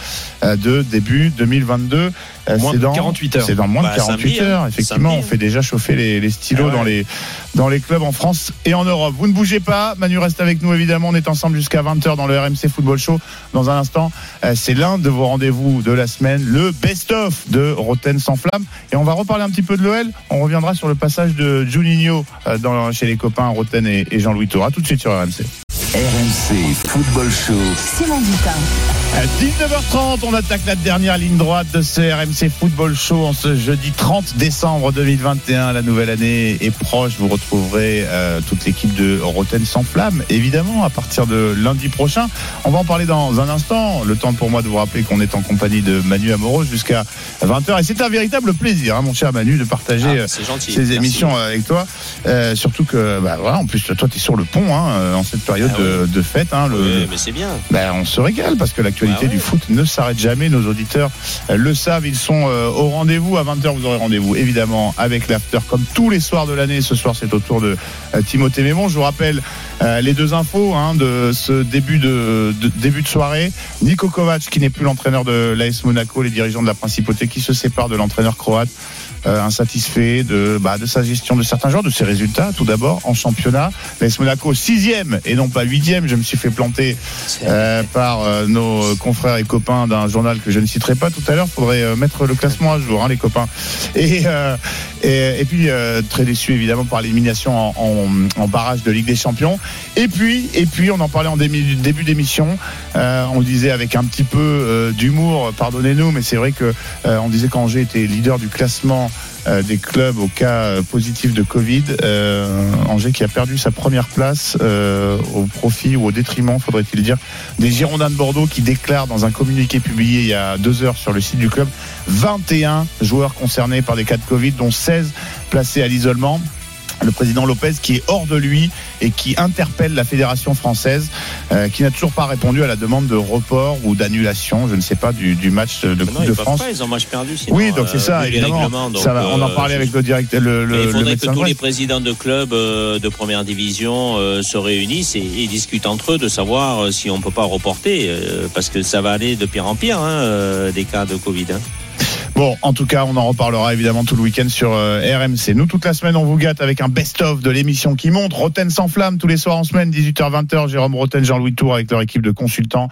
euh, de début 2022. Euh, moins de 48 heures. C'est dans moins de 48 bah, heures. Effectivement, on fait déjà chauffer les, les stylos ah dans les dans les clubs en France et en Europe. Vous ne bougez pas. Manu reste avec nous évidemment. On est ensemble jusqu'à 20h dans le RMC Football Show. Dans un instant, c'est l'un de vos rendez-vous de la semaine, le best-of de Roten sans flamme. Et on va reparler un petit peu de l'OL. On reviendra sur le passage de Juninho dans, chez les copains Roten et, et Jean-Louis Toura. Tout de suite sur RMC. RMC Football Show. Simon Dutin. À 19h30, on attaque la dernière ligne droite de ce RMC Football Show en ce jeudi 30 décembre 2021. La nouvelle année est proche. Vous retrouverez euh, toute l'équipe de Roten sans flamme, évidemment, à partir de lundi prochain. On va en parler dans un instant. Le temps pour moi de vous rappeler qu'on est en compagnie de Manu Amoros jusqu'à 20h. Et c'est un véritable plaisir, hein, mon cher Manu, de partager ah, euh, ces émissions avec toi. Euh, surtout que, bah, voilà, en plus, toi, tu es sur le pont hein, en cette période ah de, de, fête. Hein, le, mais c'est bien. Bah, on se régale parce que l'actualité ah du foot ne s'arrête jamais. Nos auditeurs le savent. Ils sont euh, au rendez-vous. À 20h, vous aurez rendez-vous évidemment avec l'after comme tous les soirs de l'année. Ce soir, c'est au tour de euh, Timothée Mémon. Je vous rappelle euh, les deux infos hein, de ce début de, de, début de soirée. Niko Kovac, qui n'est plus l'entraîneur de l'AS Monaco, les dirigeants de la principauté qui se séparent de l'entraîneur croate. Euh, insatisfait de, bah, de sa gestion de certains joueurs, de ses résultats tout d'abord en championnat. L'AS Monaco sixième et non pas huitième. Je me suis fait planter euh, par euh, nos confrères et copains d'un journal que je ne citerai pas tout à l'heure. Faudrait mettre le classement à jour, hein, les copains. Et, et, et, puis très déçu évidemment par l'élimination en, en, en, barrage de Ligue des Champions. Et puis et puis on en parlait en début, début d'émission. on le disait avec un petit peu d'humour. Pardonnez-nous, mais c'est vrai que on disait qu'Angers était leader du classement euh, des clubs au cas euh, positif de Covid. Euh, Angers qui a perdu sa première place au profit ou au détriment, faudrait-il dire, des Girondins de Bordeaux qui déclarent dans un communiqué publié il y a deux heures sur le site du club 21 joueurs concernés par des cas de Covid, dont 16 placés à l'isolement le président Lopez qui est hors de lui et qui interpelle la fédération française euh, qui n'a toujours pas répondu à la demande de report ou d'annulation, je ne sais pas, du, du match de Coupe de France. Pas, ils ont match perdu. Sinon, oui, donc c'est ça, euh, évidemment. ça va, on en euh, parlait avec le directeur. Le, le, il faudrait que tous les présidents de clubs de première division se réunissent et, et, discutent entre eux de savoir si on peut pas reporter, parce que ça va aller de pire en pire, hein, des cas de Covid. Hein. Bon, en tout cas, on en reparlera évidemment tout le week-end sur euh, RMC. Nous, toute la semaine, on vous gâte avec un best-of de l'émission qui monte. Roten sans flamme tous les soirs en semaine, 18h-20h. Jérôme Roten, Jean-Louis Tour avec leur équipe de consultants.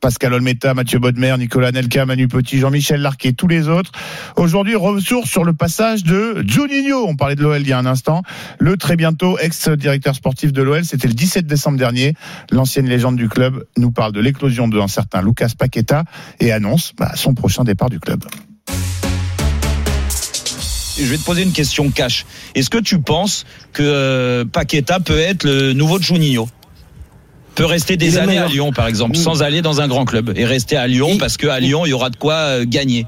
Pascal Olmeta, Mathieu Bodmer, Nicolas Nelka, Manu Petit, Jean-Michel Larquet, tous les autres. Aujourd'hui, ressource sur le passage de Juninho. On parlait de l'OL il y a un instant. Le très bientôt ex-directeur sportif de l'OL, c'était le 17 décembre dernier. L'ancienne légende du club nous parle de l'éclosion d'un certain Lucas Paqueta et annonce bah, son prochain départ du club. Je vais te poser une question cash. Est-ce que tu penses que euh, Paqueta peut être le nouveau Juninho? Peut rester des années à. Lyon, par exemple, Mm. sans aller dans un grand club et rester à Lyon Il- parce qu'à Lyon, il y aura de quoi euh, gagner.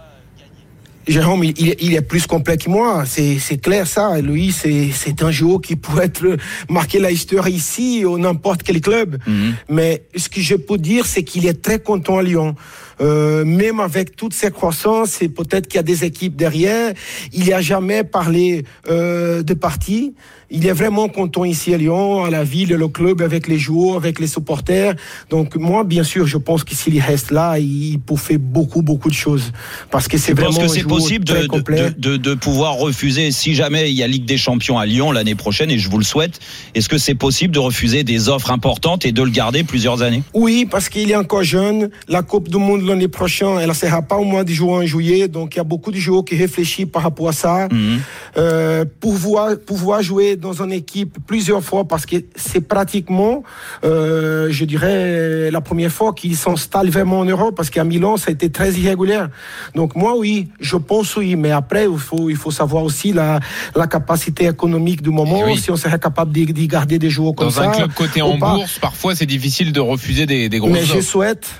Jérôme, il, il est- plus complet que moi, c'est clair ça. Lui, c'est un joueur qui pourrait être marquer la histoire ici ou n'importe quel club. Mhm. Mais ce que je peux dire, c'est qu'il est très content à Lyon. Euh, même avec toutes ces croissances, et peut-être qu'il y a des équipes derrière, il n'y a jamais parlé euh, de parti. Il est vraiment content ici à Lyon, à la ville, le club, avec les joueurs, avec les supporters. Donc moi, bien sûr, je pense que s'il reste là, il peut faire beaucoup, beaucoup de choses. Parce que c'est vraiment penses que un c'est possible de, de, de, de pouvoir refuser, si jamais il y a Ligue des Champions à Lyon l'année prochaine, et je vous le souhaite, est-ce que c'est possible de refuser des offres importantes et de le garder plusieurs années? Oui, parce qu'il est encore jeune. La Coupe du Monde l'année prochaine, elle ne sera pas au mois de juin en juillet. Donc, il y a beaucoup de joueurs qui réfléchissent par rapport à ça. Mhm. Euh, pouvoir, pouvoir jouer dans une équipe plusieurs fois, parce que c'est pratiquement, euh, je dirais, la première fois qu'il s'installe vraiment en Europe, parce qu'à Milan, ça a été très irrégulière. Donc, moi, oui, je pense oui. Mais après, il faut, il faut savoir aussi la, la capacité économique du moment, oui. si on serait capable d'y garder des joueurs comme Dans ça. un club coté en pas. bourse, parfois c'est difficile de refuser des, des grosses Mais je souhaite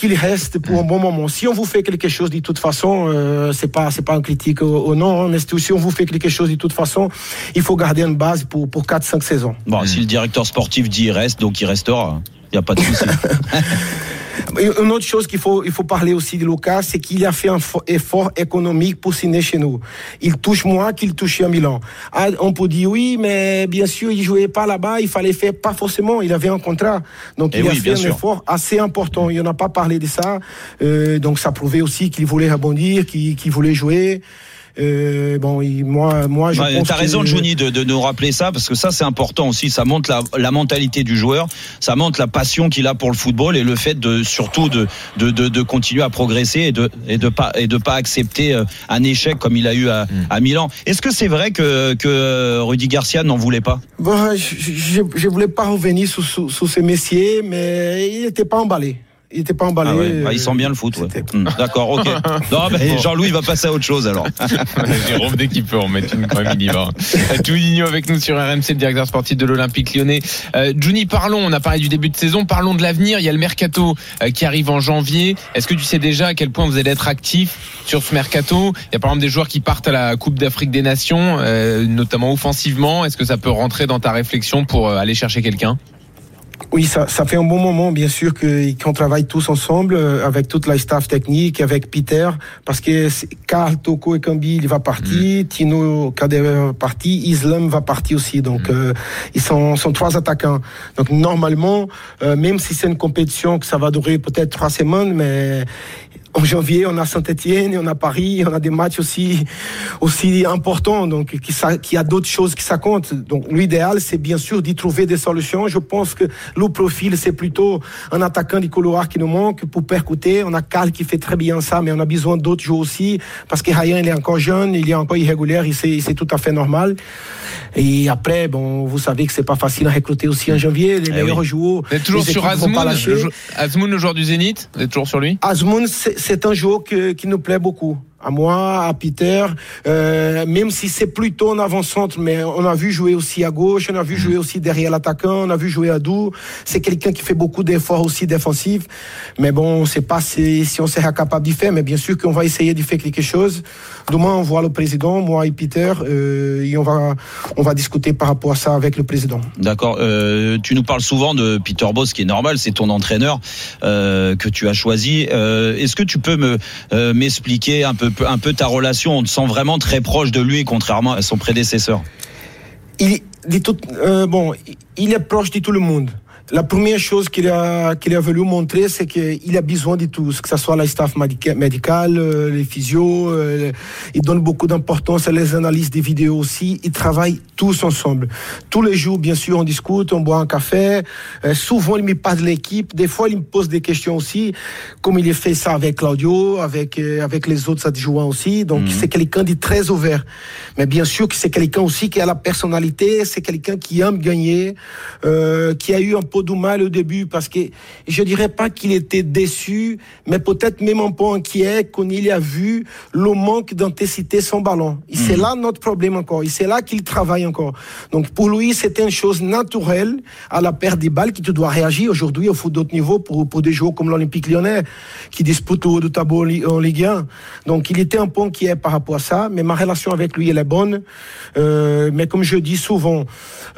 qu'il reste pour un bon moment. Si on vous fait quelque chose de toute façon, euh, c'est pas c'est pas un critique au, au non, hein, mais si on vous fait quelque chose de toute façon, il faut garder une base pour pour 4 5 saisons. Bon, si le directeur sportif dit il reste, donc il restera. Il n'y a pas de souci. Une autre chose qu'il faut il faut parler aussi de Lucas, c'est qu'il a fait un fo- effort économique pour signer chez nous. Il touche moins qu'il touchait à Milan. Ah, on peut dire oui, mais bien sûr, il jouait pas là-bas, il fallait faire pas forcément, il avait un contrat. Donc Eh il a fait un sûr. effort assez important. Il n'a pas parlé de ça. Euh, donc ça prouvait aussi qu'il voulait rebondir, qu'il qu'il voulait jouer. Euh, bon, il- moi, moi, je pense T'as que- raison, Johnny, de, de nous rappeler ça, parce que ça, c'est important aussi. Ça montre la, la mentalité du joueur, ça montre la passion qu'il a pour le football et le fait de surtout de, de, de, de continuer à progresser et de, et de pas et de pas accepter euh, un échec comme il a eu à, à Milan. Est-ce que c'est vrai que, que Rudy Garcia n'en voulait pas? Bon, je, je, je voulais pas revenir sur, sur, sur ce messier, mais il n'était pas emballé. Il n'était pas emballé. Ah ouais, bah, il sent bien le foot. ouais. Hum, D'accord, ok. Non, mais Jean-Louis va passer à autre chose alors. Jérôme, dès qu'il peut en mettre une quand même, il y va. Euh, Juninho avec nous sur RMC, le directeur sportif de l'Olympique lyonnais. Euh, Juni, parlons, on a parlé du début de saison, parlons de l'avenir. Il y a le mercato euh, qui arrive en janvier. Est-ce que tu sais déjà à quel point vous allez être actif sur ce mercato? Il y a par exemple des joueurs qui partent à la Coupe d'Afrique des Nations, euh, notamment offensivement. Est-ce que ça peut rentrer dans ta réflexion pour euh, aller chercher quelqu'un? Oui, ça, ça fait un bon moment, bien sûr, que- qu'on travaille tous ensemble, euh, avec toute la staff technique, avec Peter, parce que Karl, Toko et Kambi, il va partir, Tino Kader va partir, Islam va partir aussi. Donc, euh, ils sont, sont trois attaquants. Donc, normalement, euh, même si c'est une compétition que ça va durer peut-être trois semaines, mais en janvier, on a Saint-Etienne, on a Paris, on a des matchs aussi, aussi importants, donc qui, ça- qui a d'autres choses qui ça compte. Donc l'idéal, c'est bien sûr d'y trouver des solutions. Je pense que le profil, c'est plutôt un attaquant du couloir qui nous manque pour percuter. On a Karl qui fait très bien ça, mais on a besoin d'autres joueurs aussi, parce que Ryan, il est encore jeune, il est encore irrégulier, et c'est c'est tout à fait normal. Et après, bon, vous savez que c'est pas facile à recruter aussi en janvier. Les Eh meilleurs oui. joueurs. Vous êtes toujours sur Azmoun, le, jou- Azmoun, le joueur du Zénith Vous êtes toujours sur lui? Azmoun, c'est c'est un joueur que- qui nous plaît beaucoup. À moi, à Peter, euh, même si c'est plutôt en avant-centre, mais on a vu jouer aussi à gauche, on a vu jouer aussi derrière l'attaquant, on a vu jouer à Doux. C'est quelqu'un qui fait beaucoup d'efforts aussi défensifs. Mais bon, on ne sait pas si, si on sera capable d'y faire, mais bien sûr qu'on va essayer d'y faire quelque chose. Demain, on voit le président, moi et Peter, euh, et on va, on va discuter par rapport à ça avec le président. D'accord. Euh, tu nous parles souvent de Peter Boss, qui est normal, c'est ton entraîneur euh, que tu as choisi. Est-ce que tu peux me m'expliquer un peu un peu ta relation? On te sent vraiment très proche de lui, contrairement à son prédécesseur. il, de tout, bon, il est proche de tout le monde. La première chose qu'il a, qu'il a voulu montrer, c'est qu'il a besoin de tous, que ce soit la staff médica- médical, euh, les physios. euh, il donne beaucoup d'importance à les analyses des vidéos aussi. Ils travaillent tous ensemble. Tous les jours, bien sûr, on discute, on boit un café. Euh, souvent, il me parle de l'équipe. Des fois, il me pose des questions aussi, comme il a fait ça avec Claudio, avec, euh, avec les autres adjoints aussi. Donc, c'est quelqu'un de très ouvert. Mais bien sûr que c'est quelqu'un aussi qui a la personnalité, c'est quelqu'un qui aime gagner, euh, qui a eu un peu de mal au début parce que je dirais pas qu'il était déçu, mais peut-être même un peu inquiet quand il a vu le manque d'intensité son ballon. Et c'est là notre problème encore. Et c'est là qu'il travaille encore. Donc pour lui, c'était une chose naturelle à la perte des balles que tu dois réagir aujourd'hui au foot d'autre niveau pour, pour des joueurs comme l'Olympique lyonnais qui disputent le haut de tableau en Ligue 1. Donc il était un peu inquiet par rapport à ça, mais ma relation avec lui, elle est bonne. Euh, mais comme je dis souvent,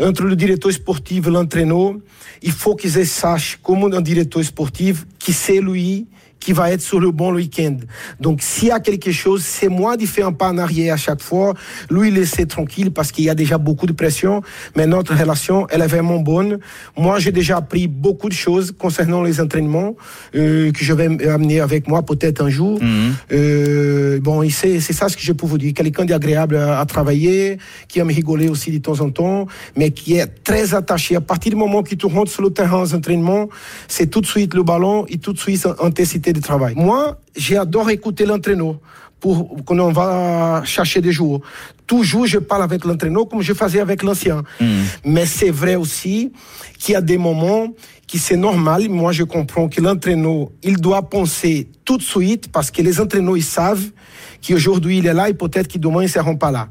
entre le directeur sportif et l'entraîneur, il faut qu'ils sachent, comme un directeur sportif, qui c'est lui qui va être sur le bon week-end. Donc, s'il y a quelque chose, c'est moi de faire un pas en arrière à chaque fois, lui laisser tranquille parce qu'il y a déjà beaucoup de pression, mais notre relation, elle est vraiment bonne. Moi, j'ai déjà appris beaucoup de choses concernant les entraînements euh, que je vais amener avec moi peut-être un jour. Euh, bon, c'est ça ce que je peux vous dire. Quelqu'un d'agréable à, à travailler, qui aime rigoler aussi de temps en temps, mais qui est très attaché. À partir du moment que tu rentres sur le terrain aux entraînements, c'est tout de suite le ballon et tout de suite intensité de travail. Moi, j'adore écouter l'entraîneur pour quand on va chercher des joueurs. Toujours, je parle avec l'entraîneur comme je faisais avec l'ancien. Mais c'est vrai aussi qu'il y a des moments qui c'est normal. Moi, je comprends que l'entraîneur, il doit penser tout de suite parce que les entraîneurs, ils savent qu'aujourd'hui, il est là et peut-être que demain, ils ne seront pas là.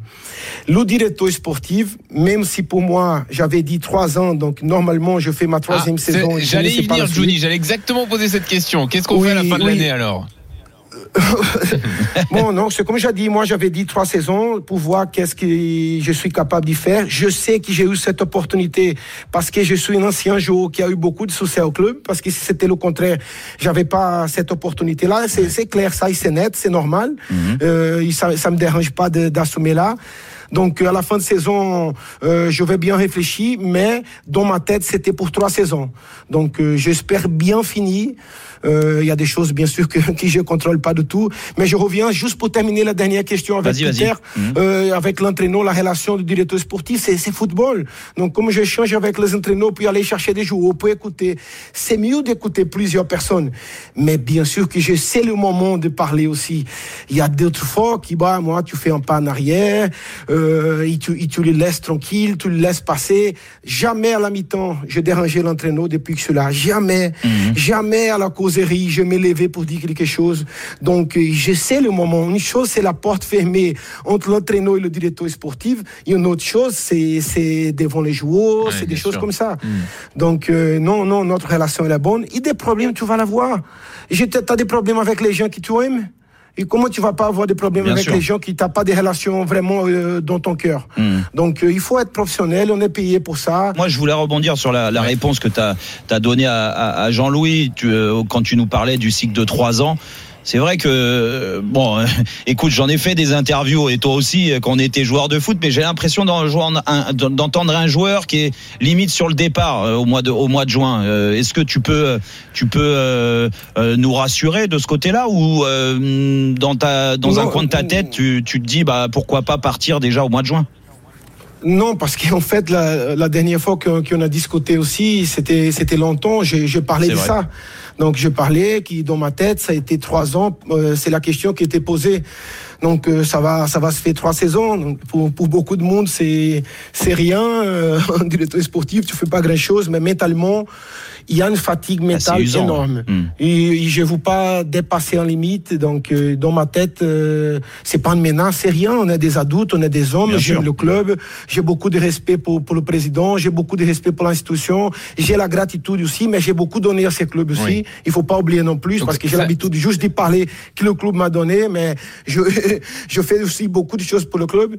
Le directeur sportif, même si pour moi, j'avais dit trois ans, donc normalement, je fais ma troisième Ah, saison. et je J'allais y venir. Juni. J'allais exactement poser cette question. Qu'est-ce qu'on Oui, fait à la fin de oui. l'année alors? Bon, non, c'est comme j'ai dit, moi j'avais dit trois saisons pour voir qu'est-ce que je suis capable d'y faire. Je sais que j'ai eu cette opportunité parce que je suis un ancien joueur qui a eu beaucoup de succès au club, parce que si c'était le contraire, j'avais pas cette opportunité-là. C'est c'est clair, ça, c'est net, c'est normal. Euh, et ça, ça me dérange pas de- d'assumer là. Donc à la fin de saison, euh, je vais bien réfléchir, mais dans ma tête, c'était pour trois saisons. Donc euh, j'espère bien finir. Euh, Il y a des choses bien sûr que, que je contrôle pas du tout, mais je reviens juste pour terminer la dernière question avec. Peter, Mhm. euh, avec l'entraîneur, la relation du directeur sportif, c'est c'est football. Donc comme je change avec les entraîneurs puis aller chercher des joueurs, pour écouter, c'est mieux d'écouter plusieurs personnes. Mais bien sûr que je sais le moment de parler aussi. Il y a d'autres fois qui, bah moi, tu fais un pas en arrière, euh, et, tu, et tu les laisses tranquilles, tu les laisses passer. Jamais à la mi-temps, je dérangeais l'entraîneur depuis que je suis là. Jamais, jamais à la je me levais pour dire quelque chose. Donc, euh, je sais le moment. Une chose, c'est la porte fermée entre l'entraîneur et le directeur sportif. Et une autre chose, c'est devant les joueurs, Ouais, c'est des choses sûr. comme ça. Donc, euh, non, non, notre relation est bonne. Et des problèmes, tu vas l'avoir. Tu as des problèmes avec les gens que tu aimes. Et comment tu vas pas avoir des problèmes Bien avec sûr. les gens qui n'ont pas des relations vraiment euh, dans ton cœur Donc, euh, il faut être professionnel, on est payé pour ça. Moi, je voulais rebondir sur la, la réponse que tu as, donnée à, à- à Jean-Louis euh, quand tu nous parlais du cycle de trois ans. C'est vrai que, euh, bon, euh, écoute, j'en ai fait des interviews et toi aussi, euh, quand on était joueur de foot, mais j'ai l'impression d'entendre un joueur qui est limite sur le départ euh, au mois de, au mois de juin. Euh, Est-ce que tu peux, tu peux nous rassurer de ce côté-là ou dans, ta, dans un coin de ta tête, tu, tu te dis, bah, pourquoi pas partir déjà au mois de juin? Non, parce qu'en fait, la, la dernière fois qu'on a discuté aussi, c'était longtemps, parlais C'est de vrai. ça. Donc je parlais qui dans ma tête, ça a été trois ans, euh, c'est la question qui était posée. Donc euh, ça va ça va se faire trois saisons. Pour beaucoup de monde, c'est c'est rien. Euh, en directeur sportif, tu fais pas grand chose, mais mentalement, il y a une fatigue mentale usant, énorme. Hmm. Et, et je ne veux pas dépasser en limite. Donc, euh, dans ma tête, euh, c'est pas une menace, c'est rien. On est des adultes, on est des hommes. J'aime le club. J'ai beaucoup de respect pour, pour le président. J'ai beaucoup de respect pour l'institution. J'ai la gratitude aussi, mais j'ai beaucoup donné à ce club aussi. Oui. Il faut pas oublier non plus, Donc, parce que j'ai l'habitude juste de parler que le club m'a donné, mais je, je fais aussi beaucoup de choses pour le club.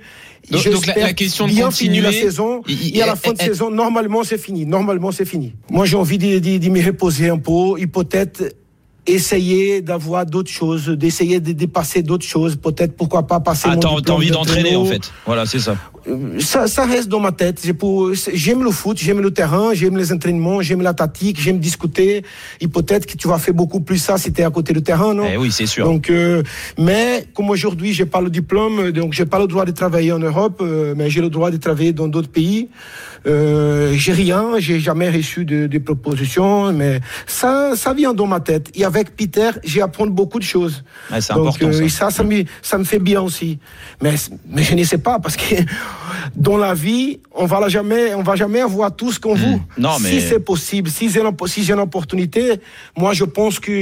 Donc- donc la- la question de bien finir la continuer, saison. il- Et à la fin de il- saison, normalement, c'est fini. Normalement, c'est fini. Moi, j'ai envie de, de- de me reposer un peu et peut-être essayer d'avoir d'autres choses, d'essayer de dépasser d'autres choses. Peut-être, pourquoi pas passer Ah, t'as envie d'entraîner en fait. Voilà, c'est ça. Ça, ça reste dans ma tête. J'aime le foot, j'aime le terrain, j'aime les entraînements, j'aime la tactique, j'aime discuter. Et peut-être que tu vas faire beaucoup plus ça si tu es à côté du terrain, non? Eh oui, c'est sûr. Donc, euh, mais comme aujourd'hui, j'ai pas le diplôme, donc j'ai pas le droit de travailler en Europe, euh, mais j'ai le droit de travailler dans d'autres pays. Euh, j'ai rien, j'ai jamais reçu de, de propositions, mais ça, ça vient dans ma tête. Et avec Peter, j'ai appris beaucoup de choses. Ouais, c'est Donc, important, euh, ça. et ça, ça me, ça me fait bien aussi. Mais, mais je ne sais pas parce que dans la vie, on va la jamais, on va jamais avoir tout ce qu'on veut. Non, mais- Si c'est possible, si j'ai si une opportunité, moi je pense que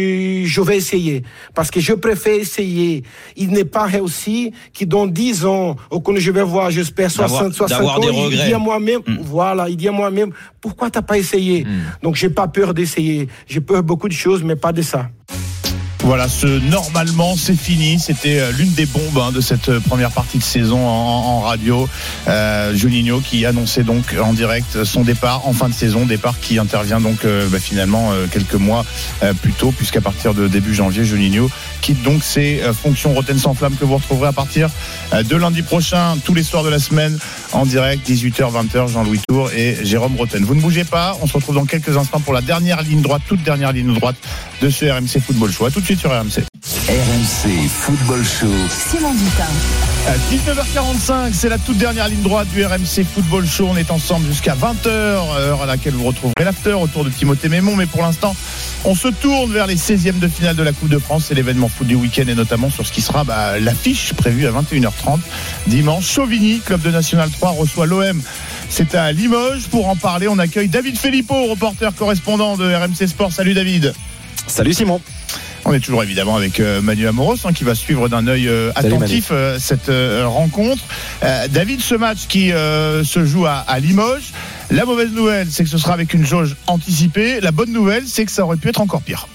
je vais essayer parce que je préfère essayer. Il n'est pas réussi que dans 10 ans, ou quand je vais voir, j'espère D'avoir- 60, 60 d'avoir ans, il dit à moi-même, Hmm. voilà, il dit à moi-même, pourquoi t'as pas essayé? Donc j'ai pas peur d'essayer. J'ai peur de beaucoup de choses, mais pas de ça. Voilà, ce normalement c'est fini. C'était euh, l'une des bombes hein, de cette euh, première partie de saison en, radio. Euh, Juninho qui annonçait donc en direct son départ en fin de saison, départ qui intervient donc euh, bah, finalement quelques mois plus tôt, puisqu'à partir de début janvier, Juninho quitte donc ses fonctions Rotten sans flamme que vous retrouverez à partir de lundi prochain, tous les soirs de la semaine, en direct, 18h, 20h, Jean-Louis Tour et Jérôme Rotten. Vous ne bougez pas, on se retrouve dans quelques instants pour la dernière ligne droite, toute dernière ligne droite de ce RMC Football Show. Sur RMC. RMC Football Show. Simon Dutin. À 19h45, c'est la toute dernière ligne droite du RMC Football Show. On est ensemble jusqu'à 20h, heure à laquelle vous retrouverez l'after autour de Timothée Mémon. Mais pour l'instant, on se tourne vers les 16e de finale de la Coupe de France. C'est l'événement foot du week-end et notamment sur ce qui sera bah, l'affiche prévue à 21h30 dimanche. Chauvigny, club de National 3, reçoit l'OM. C'est à Limoges. Pour en parler, on accueille David Filippo, reporter correspondant de RMC Sport. Salut David. Salut Simon. On est toujours évidemment avec euh, Manu Amoros hein, qui va suivre d'un œil euh, Salut, attentif euh, cette euh, rencontre. Euh, David, ce match qui euh, se joue à, à Limoges, la mauvaise nouvelle c'est que ce sera avec une jauge anticipée. La bonne nouvelle c'est que ça aurait pu être encore pire.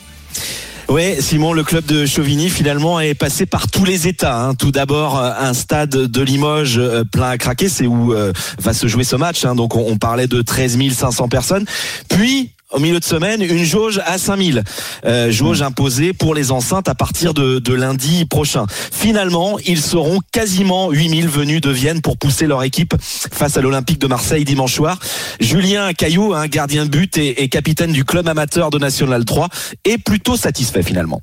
Ouais, Simon, le club de Chauvigny finalement est passé par tous les états. hein. Tout d'abord, un stade de Limoges euh, plein à craquer, c'est où euh, va se jouer ce match. hein. Donc on, on parlait de 13 500 personnes. Puis au milieu de semaine, une jauge à 5000. Euh, jauge imposée pour les enceintes à partir de, de lundi prochain. Finalement, ils seront quasiment 8000 venus de Vienne pour pousser leur équipe face à l'Olympique de Marseille dimanche soir. Julien Caillou, un gardien de but et, et capitaine du club amateur de National 3, est plutôt satisfait finalement.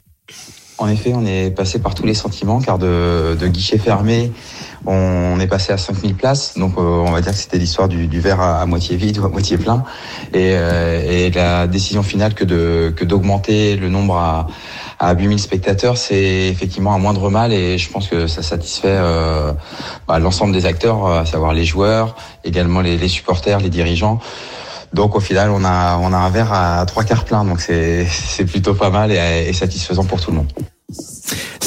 En effet, on est passé par tous les sentiments, car de, de guichet fermé, on est passé à 5000 places. Donc, euh, on va dire que c'était l'histoire du, verre à, moitié vide ou à moitié plein. Et, euh, la décision finale que d'augmenter le nombre à, à 8000 spectateurs, c'est effectivement un moindre mal. Et je pense que ça satisfait euh, bah, l'ensemble des acteurs, à savoir les joueurs, également les, supporters, les dirigeants. Donc au final, on a un verre à trois quarts plein, donc c'est plutôt pas mal et satisfaisant pour tout le monde.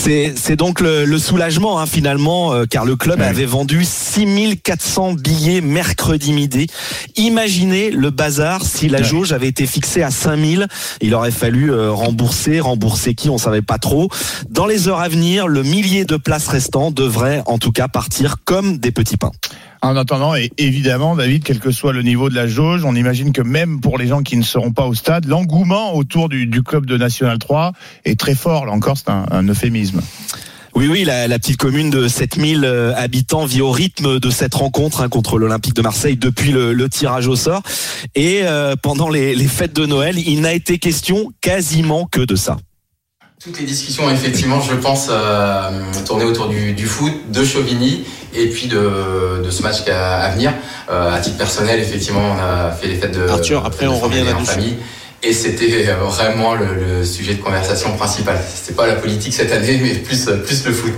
C'est c'est donc le, le soulagement hein, finalement, euh, car le club avait vendu 6400 billets mercredi midi. Imaginez le bazar si la jauge avait été fixée à 5000. Il aurait fallu euh, rembourser, rembourser qui, on savait pas trop. Dans les heures à venir, le millier de places restant devrait en tout cas partir comme des petits pains. En attendant, et évidemment, David, quel que soit le niveau de la jauge, on imagine que même pour les gens qui ne seront pas au stade, l'engouement autour du, club de National 3 est très fort. Là encore, c'est un, euphémisme. Oui, oui, la, petite commune de 7000 euh, habitants vit au rythme de cette rencontre hein, contre l'Olympique de Marseille depuis le, tirage au sort. Et euh, pendant les fêtes de Noël, il n'a été question quasiment que de ça. Toutes les discussions, effectivement, je pense, euh, tournaient autour du, du foot, de Chauvigny et puis de, de ce match à, à venir. Euh, à titre personnel, effectivement, on a fait les fêtes de Arthur, après, de on revient en là-dessus. famille. Et c'était euh, vraiment le, le sujet de conversation principal. C'était pas la politique cette année, mais plus, plus le foot.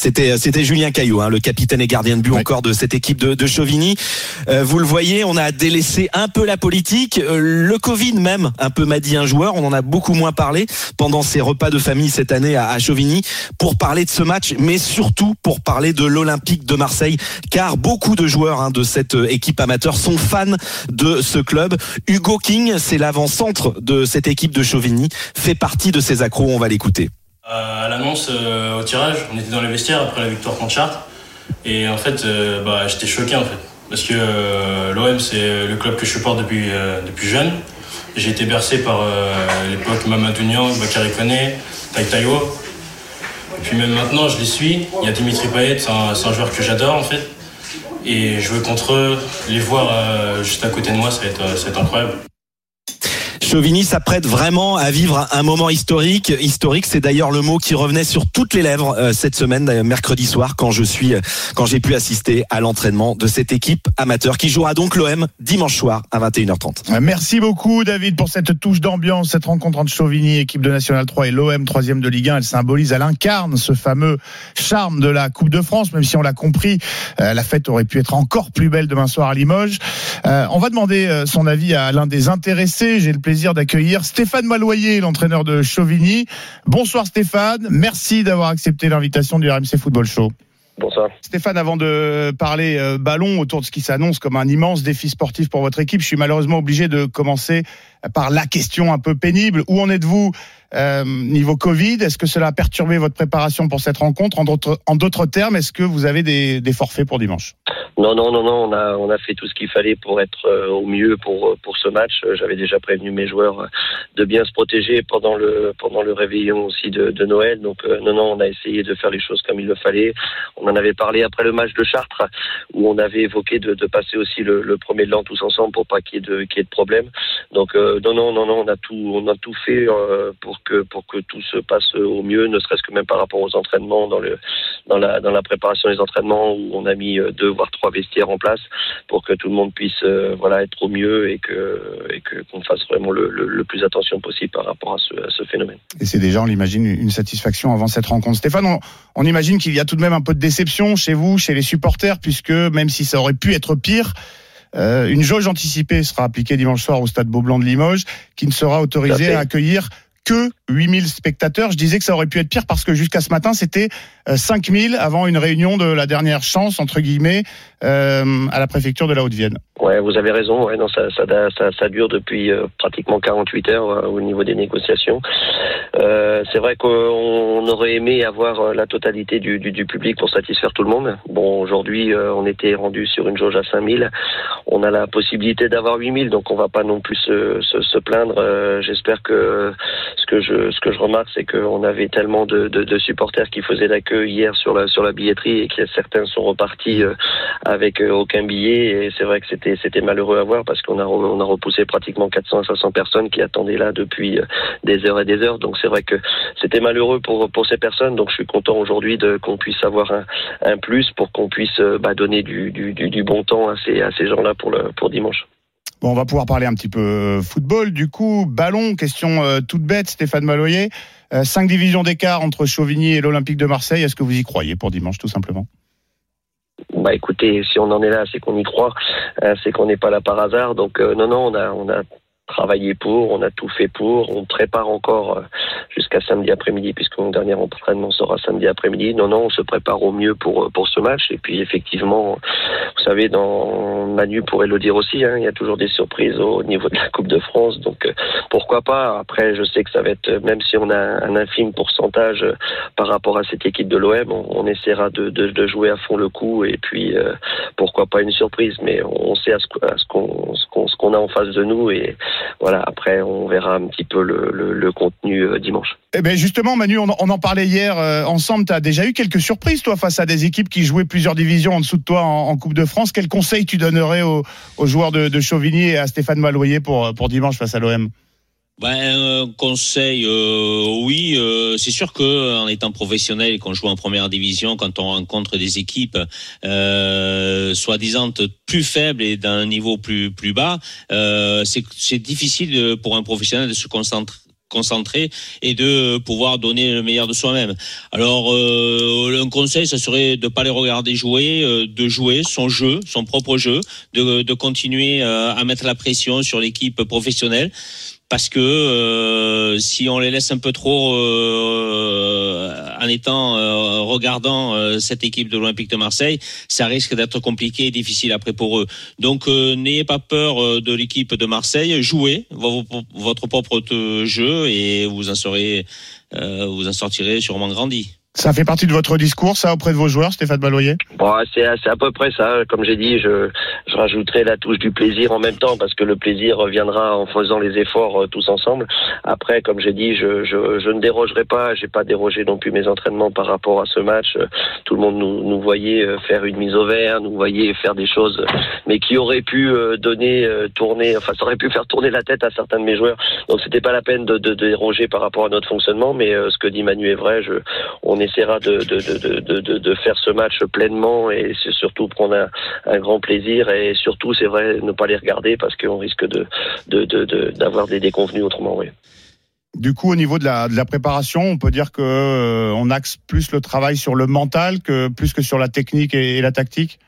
C'était c'était Julien Caillou, hein, le capitaine et gardien de but encore de cette équipe de, de Chauvigny. Euh, vous le voyez, on a délaissé un peu la politique, Euh, le Covid même un peu m'a dit un joueur. On en a beaucoup moins parlé pendant ces repas de famille cette année à, à Chauvigny pour parler de ce match, mais surtout pour parler de l'Olympique de Marseille, car beaucoup de joueurs hein, de cette euh, équipe amateur sont fans de ce club. Hugo King, c'est l'avant-centre de cette équipe de Chauvigny, fait partie de ces accros. On va l'écouter. Euh, à l'annonce euh, au tirage, on était dans les vestiaires après la victoire contre Chartres. Et en fait, euh, bah, j'étais choqué en fait. Parce que l'OM, c'est le club que je supporte depuis, depuis jeune. J'ai été bercé par l'époque Mamadou Niang, Bakary Koné, Tai Taiwo. Et puis même maintenant, je les suis. Il y a Dimitri Payet, c'est un, un joueur que j'adore en fait. Et jouer contre eux, les voir juste à côté de moi, ça va être, ça va être incroyable. Chauvigny s'apprête vraiment à vivre un moment historique. Historique, c'est d'ailleurs le mot qui revenait sur toutes les lèvres euh, cette semaine, mercredi soir, quand je suis, euh, quand j'ai pu assister à l'entraînement de cette équipe amateur qui jouera donc l'OM dimanche soir à 21h30. Euh, Merci beaucoup David pour cette touche d'ambiance, cette rencontre entre Chauvigny, équipe de National 3 et l'OM, troisième de Ligue 1. Elle symbolise, elle incarne ce fameux charme de la Coupe de France, même si on l'a compris, la fête aurait pu être encore plus belle demain soir à Limoges. On va demander son avis à l'un des intéressés. J'ai le plaisir d'accueillir Stéphane Maloyer, l'entraîneur de Chauvigny. Bonsoir Stéphane, merci d'avoir accepté l'invitation du RMC Football Show. Bonsoir. Stéphane, avant de parler euh, ballon autour de ce qui s'annonce comme un immense défi sportif pour votre équipe, je suis malheureusement obligé de commencer par la question un peu pénible. Où en êtes-vous euh, niveau Covid Est-ce que cela a perturbé votre préparation pour cette rencontre? En d'autres, termes, est-ce que vous avez des, forfaits pour dimanche? Non, non, non, non. On a, on a fait tout ce qu'il fallait pour être euh, au mieux pour pour ce match. Euh, J'avais déjà prévenu mes joueurs euh, de bien se protéger pendant le pendant le réveillon aussi de, Noël. Donc euh, non, non, on a essayé de faire les choses comme il le fallait. On en avait parlé après le match de Chartres, où on avait évoqué de, passer aussi le, premier de l'an tous ensemble pour pas qu'il y ait de y ait de problème. Donc euh, non, non, non, non, on a tout, on a tout fait euh, pour que pour que tout se passe au mieux, ne serait-ce que même par rapport aux entraînements dans le dans la dans la préparation des entraînements où on a mis euh, deux voire trois vestiaires en place pour que tout le monde puisse euh, voilà être au mieux et que et que qu'on fasse vraiment le, le, le plus attention possible par rapport à ce, à ce phénomène. Et c'est déjà, on l'imagine, une satisfaction avant cette rencontre. Stéphane, on, on imagine qu'il y a tout de même un peu de déception chez vous, chez les supporters, puisque même si ça aurait pu être pire, euh, une jauge anticipée sera appliquée dimanche soir au stade Beaublanc de Limoges, qui ne sera autorisé à accueillir que 8000 spectateurs. Je disais que ça aurait pu être pire parce que jusqu'à ce matin, c'était euh, 5000 avant une réunion de la dernière chance, entre guillemets, euh, à la préfecture de la Haute-Vienne. Ouais, vous avez raison. Ouais, non, ça, ça, dure depuis euh, pratiquement 48 heures euh, au niveau des négociations. Euh, c'est vrai qu'on aurait aimé avoir euh, la totalité du, public pour satisfaire tout le monde. Bon, aujourd'hui, euh, on était rendu sur une jauge à 5000. On a la possibilité d'avoir 8000, donc on va pas non plus se, plaindre. Euh, J'espère que ce que je, ce que je remarque, c'est qu'on avait tellement de, supporters qui faisaient l'accueil hier sur la, la billetterie et que certains sont repartis euh, avec euh, aucun billet. Et c'est vrai que c'était, malheureux à voir parce qu'on a, repoussé pratiquement 400 à 500 personnes qui attendaient là depuis euh, des heures et des heures. Donc c'est vrai que c'était malheureux pour, ces personnes. Donc je suis content aujourd'hui qu'on puisse avoir un, plus pour qu'on puisse bah, donner du, bon temps à ces, à ces gens-là pour, le, pour dimanche. Bon, on va pouvoir parler un petit peu football. Du coup, ballon, question euh, toute bête, Stéphane Maloyer. Euh, cinq divisions d'écart entre Chauvigny et l'Olympique de Marseille. Est-ce que vous y croyez pour dimanche, tout simplement? Bah écoutez, si on en est là, c'est qu'on y croit, euh, c'est qu'on n'est pas là par hasard. Donc euh, non, non, on a, on a travaillé pour, on a tout fait pour, on prépare encore euh, jusqu'à samedi après-midi puisque mon dernier entraînement sera samedi après-midi. Non, non, on se prépare au mieux pour ce match et puis effectivement, vous savez, dans Manu pourrait le dire aussi, hein, il y a toujours des surprises au niveau de la Coupe de France, donc euh, pourquoi pas. Après, je sais que ça va être, même si on a un infime pourcentage euh, par rapport à cette équipe de l'OM, on, essaiera de, jouer à fond le coup et puis euh, pourquoi pas une surprise, mais on sait à ce, qu'on a en face de nous et voilà, après, on verra un petit peu le, contenu euh, dimanche. Eh ben justement, Manu, on, en parlait hier euh, ensemble. Tu as déjà eu quelques surprises, toi, face à des équipes qui jouaient plusieurs divisions en dessous de toi en, en Coupe de France. Quel conseil tu donnerais aux, joueurs de, Chauvigny et à Stéphane Maloyer pour, pour dimanche face à l'OM ben, euh, conseil, euh, oui, euh, c'est sûr que en étant professionnel et qu'on joue en première division, quand on rencontre des équipes soi-disant plus faibles et d'un niveau plus plus bas, c'est difficile pour un professionnel de se concentrer concentrer et de pouvoir donner le meilleur de soi-même. Alors, euh, un conseil, ça serait de pas les regarder jouer, euh, de jouer son jeu, son propre jeu, de, de continuer euh, à mettre la pression sur l'équipe professionnelle parce que euh, si on les laisse un peu trop euh, en étant euh, regardant euh, cette équipe de l'Olympique de Marseille, ça risque d'être compliqué et difficile après pour eux. Donc euh, n'ayez pas peur euh, de l'équipe de Marseille, jouez votre propre jeu et vous en vous en sortirez sûrement grandi. Ça fait partie de votre discours, ça, auprès de vos joueurs, Stéphane Baloyer? Bon, c'est c'est à peu près ça. Comme j'ai dit, je, rajouterai la touche du plaisir en même temps parce que le plaisir reviendra en faisant les efforts euh, tous ensemble. Après, comme j'ai dit, je, je, ne dérogerai pas. J'ai pas dérogé non plus mes entraînements par rapport à ce match. Tout le monde nous, voyait euh, faire une mise au vert, nous voyait faire des choses, mais qui auraient pu euh, donner, tourner, enfin, ça aurait pu faire tourner la tête à certains de mes joueurs. Donc, c'était pas la peine de, déroger par rapport à notre fonctionnement. Mais ce que dit Manu est vrai. Je, on essaiera de, de, de, de, de, faire ce match pleinement et c'est surtout prendre un, un grand plaisir et surtout c'est vrai ne pas les regarder parce qu'on risque de d'avoir des déconvenus autrement oui. Du coup, au niveau de la, de la préparation, on peut dire que euh, on axe plus le travail sur le mental que plus que sur la technique et la tactique?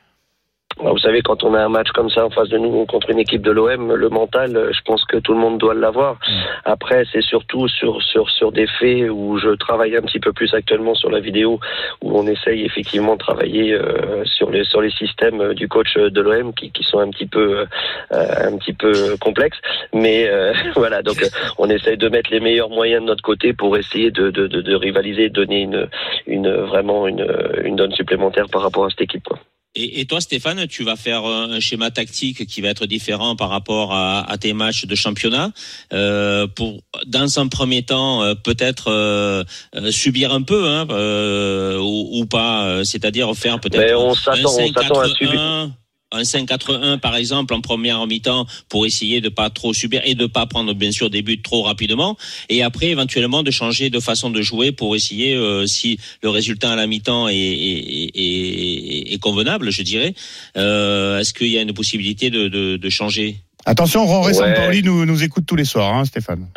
Bah, Vous savez, quand on a un match comme ça en face de nous contre une équipe de l'OM, le mental, euh, je pense que tout le monde doit l'avoir. Après, c'est surtout sur, sur, sur des faits où je travaille un petit peu plus actuellement sur la vidéo, où on essaye effectivement de travailler euh, sur, les, sur les systèmes euh, du coach de l'OM qui, qui sont un petit peu, euh, un petit peu complexes. Mais euh, voilà, donc euh, on essaye de mettre les meilleurs moyens de notre côté pour essayer de, de, de, de rivaliser, de donner une, une, vraiment une, une donne supplémentaire par rapport à cette équipe. Quoi. Et, et toi, Stéphane, tu vas faire un schéma tactique qui va être différent par rapport à, à tes matchs de championnat. Euh, pour, dans un premier temps, euh, peut-être euh, euh, subir un peu, hein, euh, ou, ou pas. euh, C'est-à-dire faire peut-être un s'attend, on s'attend à subir. 5-4-1, un 5-4-1 par exemple en première mi-temps pour essayer de pas trop subir et de pas prendre bien sûr des buts trop rapidement. Et après éventuellement de changer de façon de jouer pour essayer euh, si le résultat à la mi-temps est, convenable je dirais. Euh, est-ce qu'il y a une possibilité de changer? Attention, Roré Ouais. Nous, nous écoute tous les soirs, hein, Stéphane.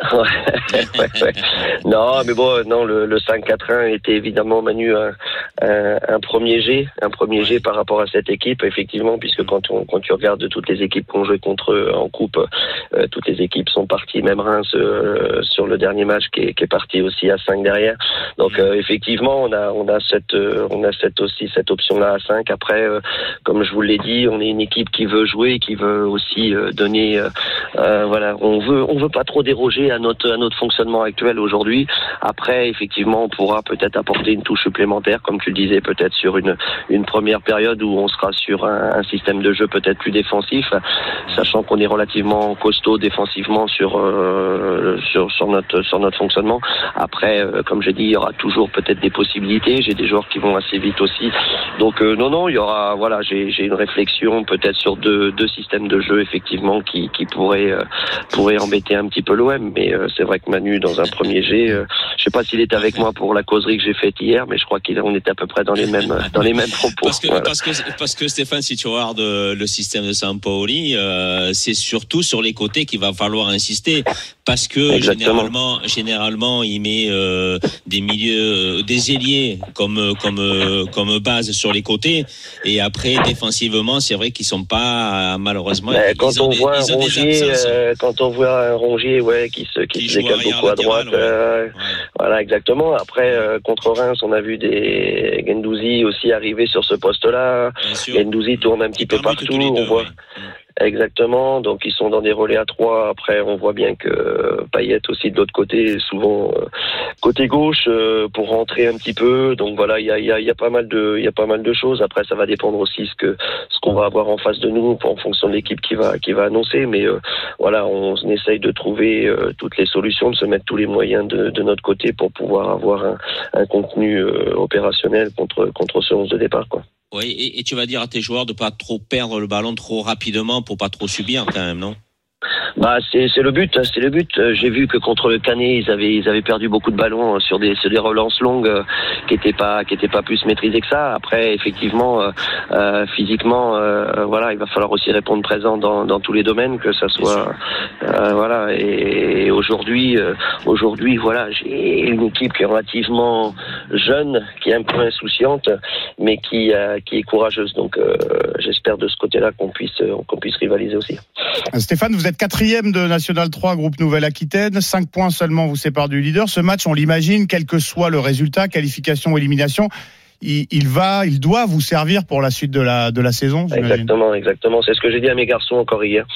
Ouais, ouais. Non, mais bon, non, le, le 5-4-1 était évidemment Manu un, un, un premier G, un premier G par rapport à cette équipe, effectivement, puisque quand on quand tu regardes toutes les équipes qu'on jouait contre eux en coupe, euh, toutes les équipes sont parties, même Reims euh, sur le dernier match qui est, qui est parti aussi à 5 derrière. Donc euh, effectivement, on a on a cette euh, on a cette aussi cette option là à 5. Après, euh, comme je vous l'ai dit, on est une équipe qui veut jouer, qui veut aussi euh, donner euh, euh, voilà, on veut on veut pas trop déroger à notre à notre fonctionnement actuel aujourd'hui. Après, effectivement, on pourra peut-être apporter une touche supplémentaire, comme tu le disais, peut-être sur une une première période où on sera sur un, système de jeu peut-être plus défensif, sachant qu'on est relativement costaud défensivement sur euh, sur sur notre sur notre fonctionnement. Après, comme j'ai dit, il y aura toujours peut-être des possibilités. J'ai des joueurs qui vont assez vite aussi. Donc non non, il y aura voilà, j'ai j'ai une réflexion peut-être sur deux deux systèmes de jeu effectivement qui qui pourraient euh, pourraient embêter un petit peu l'OM. Mais euh, c'est vrai que Manu dans un premier jet, euh, je sais pas s'il est avec moi pour la causerie que j'ai faite hier, mais je crois qu'on était à peu près dans les mêmes dans les mêmes propos. Parce que, Voilà. parce que, parce que Stéphane, si tu regardes le système de Sampaoli, euh, c'est surtout sur les côtés qu'il va falloir insister. Parce que Exactement. généralement, généralement, il met euh, des milieux, euh, des ailiers comme comme euh, comme base sur les côtés. Et après, défensivement, c'est vrai qu'ils sont pas euh, malheureusement. Mais ils quand ont on des- voit un ils ont rongier, euh, quand on voit un rongier, ouais, qui se qui, Qui se décale beaucoup à latéral, droite, euh, voilà, exactement. Après, euh, contre Reims, on a vu des Gendouzi aussi arriver sur ce poste-là. Gendouzi tourne un petit peu partout. On voit. Exactement, donc ils sont dans des relais à trois. Après, on voit bien que Payet aussi de l'autre côté, souvent euh, côté gauche euh, pour rentrer un petit peu. Donc voilà, il y a, y, a, y a pas mal de, il y a pas mal de choses. Après, ça va dépendre aussi ce que ce qu'on va avoir en face de nous en fonction de l'équipe qui va qui va annoncer. Mais euh, voilà, on, essaye de trouver euh, toutes les solutions, de se mettre tous les moyens de, de notre côté pour pouvoir avoir un, un contenu opérationnel contre contre ce 11 de départ, quoi. Oui, et, tu vas dire à tes joueurs de pas trop perdre le ballon trop rapidement pour pas trop subir quand même, non? Bah c'est c'est le but, c'est le but. Euh, J'ai vu que contre le Canet, ils avaient ils avaient perdu beaucoup de ballons euh, sur des sur des relances longues euh, qui étaient pas qui étaient pas plus maîtrisées que ça. Après effectivement euh, euh, physiquement euh, voilà, il va falloir aussi répondre présent dans dans tous les domaines que ça soit euh, voilà et, aujourd'hui euh, aujourd'hui voilà, j'ai une équipe qui est relativement jeune, qui est un peu insouciante mais qui euh, qui est courageuse. Donc euh, j'espère de ce côté-là qu'on puisse qu'on puisse rivaliser aussi. Stéphane, vous êtes quatrième de National 3, groupe Nouvelle-Aquitaine. Cinq points seulement vous séparent du leader. Ce match, on l'imagine, quel que soit le résultat, qualification ou élimination, il, va, il doit vous servir pour la suite de la de la saison. Exactement, exactement. C'est ce que j'ai dit à mes garçons encore hier.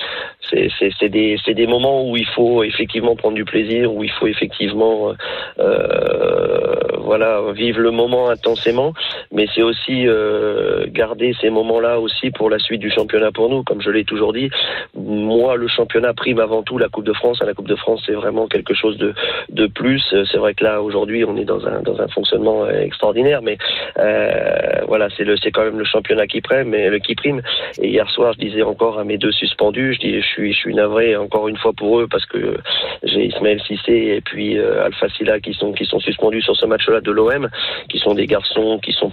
C'est des des moments où il faut effectivement prendre du plaisir, où il faut effectivement euh, voilà vivre le moment intensément, mais c'est aussi euh, garder ces moments-là aussi pour la suite du championnat pour nous. Comme je l'ai toujours dit, moi le championnat prime avant tout la Coupe de France. La Coupe de France c'est vraiment quelque chose de de plus. C'est vrai que là aujourd'hui on est dans un dans un fonctionnement extraordinaire, mais euh, voilà c'est le c'est quand même le championnat qui prime, mais le qui prime. Et hier soir je disais encore à mes deux suspendus, je dis je suis je suis navré encore une fois pour eux parce que j'ai Ismaël Cissé et puis euh, Alpha Silla qui sont qui sont suspendus sur ce match-là de l'OM, qui sont des garçons qui sont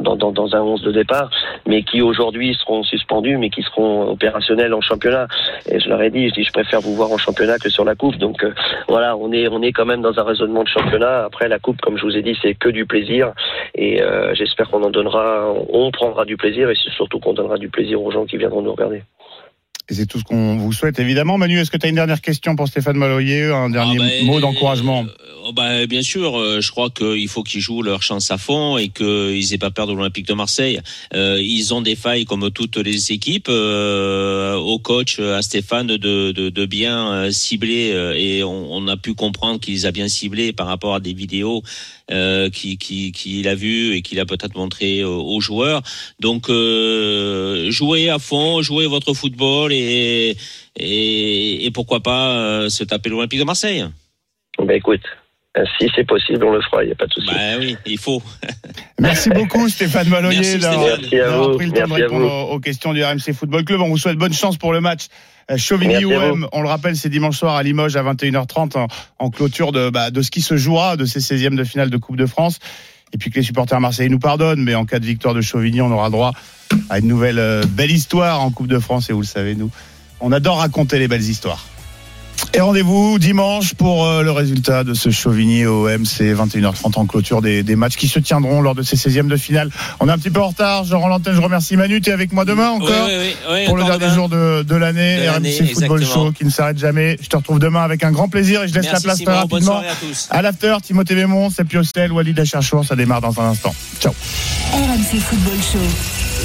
dans, dans, dans un 11 de départ, mais qui aujourd'hui seront suspendus, mais qui seront opérationnels en championnat. Et je leur ai dit, je dis je préfère vous voir en championnat que sur la coupe. Donc euh, voilà, on est on est quand même dans un raisonnement de championnat. Après la coupe, comme je vous ai dit, c'est que du plaisir et euh, j'espère qu'on en donnera, on prendra du plaisir et c'est surtout qu'on donnera du plaisir aux gens qui viendront nous regarder. Et c'est tout ce qu'on vous souhaite évidemment. Manu, est-ce que tu as une dernière question pour Stéphane Maloyer, un dernier Ah ben, mot d'encouragement? Oh bah, bien sûr, euh, je crois qu'il faut qu'ils jouent leur chance à fond et qu'ils aient pas peur de l'Olympique de Marseille. Euh, ils ont des failles comme toutes les équipes. Euh, au coach, à Stéphane, de, de, de bien euh, cibler euh, et on, on a pu comprendre qu'il les a bien ciblés par rapport à des vidéos euh, qu'il qui, qui, a vues et qu'il a peut-être montré aux, aux joueurs. Donc, euh, jouez à fond, jouez votre football et, et, et pourquoi pas euh, se taper l'Olympique de Marseille. Ben écoute, si c'est possible, on le fera, il n'y a pas de souci. Bah oui, il faut. Merci beaucoup Stéphane Maloyer Merci, d'avoir pris le temps de répondre aux questions du RMC Football Club. On vous souhaite bonne chance pour le match euh, Chauvigny Merci à OM. On le rappelle, c'est dimanche soir à Limoges à 21h30 en, en clôture de, bah, de ce qui se jouera de ces 16e de finale de Coupe de France. Et puis que les supporters marseillais nous pardonnent, mais en cas de victoire de Chauvigny, on aura droit à une nouvelle euh, belle histoire en Coupe de France. Et vous le savez, nous, on adore raconter les belles histoires. Et rendez-vous dimanche pour euh, le résultat de ce Chauvigny OM. C'est 21h30 en clôture des, des matchs qui se tiendront lors de ces 16e de finale. On est un petit peu en retard. Je rends l'antenne. Je remercie Manu. Tu es avec moi demain encore Oui, oui, oui, oui, pour le dernier demain. jour de, de l'année. De RMC l'année, Football exactement. Show qui ne s'arrête jamais. Je te retrouve demain avec un grand plaisir et je laisse Merci, la place Simon. très rapidement à à l'after. Timothée Mémon, Sepio Stel, Walid Acharchour. Ça démarre dans un instant. Ciao. RMC Football Show.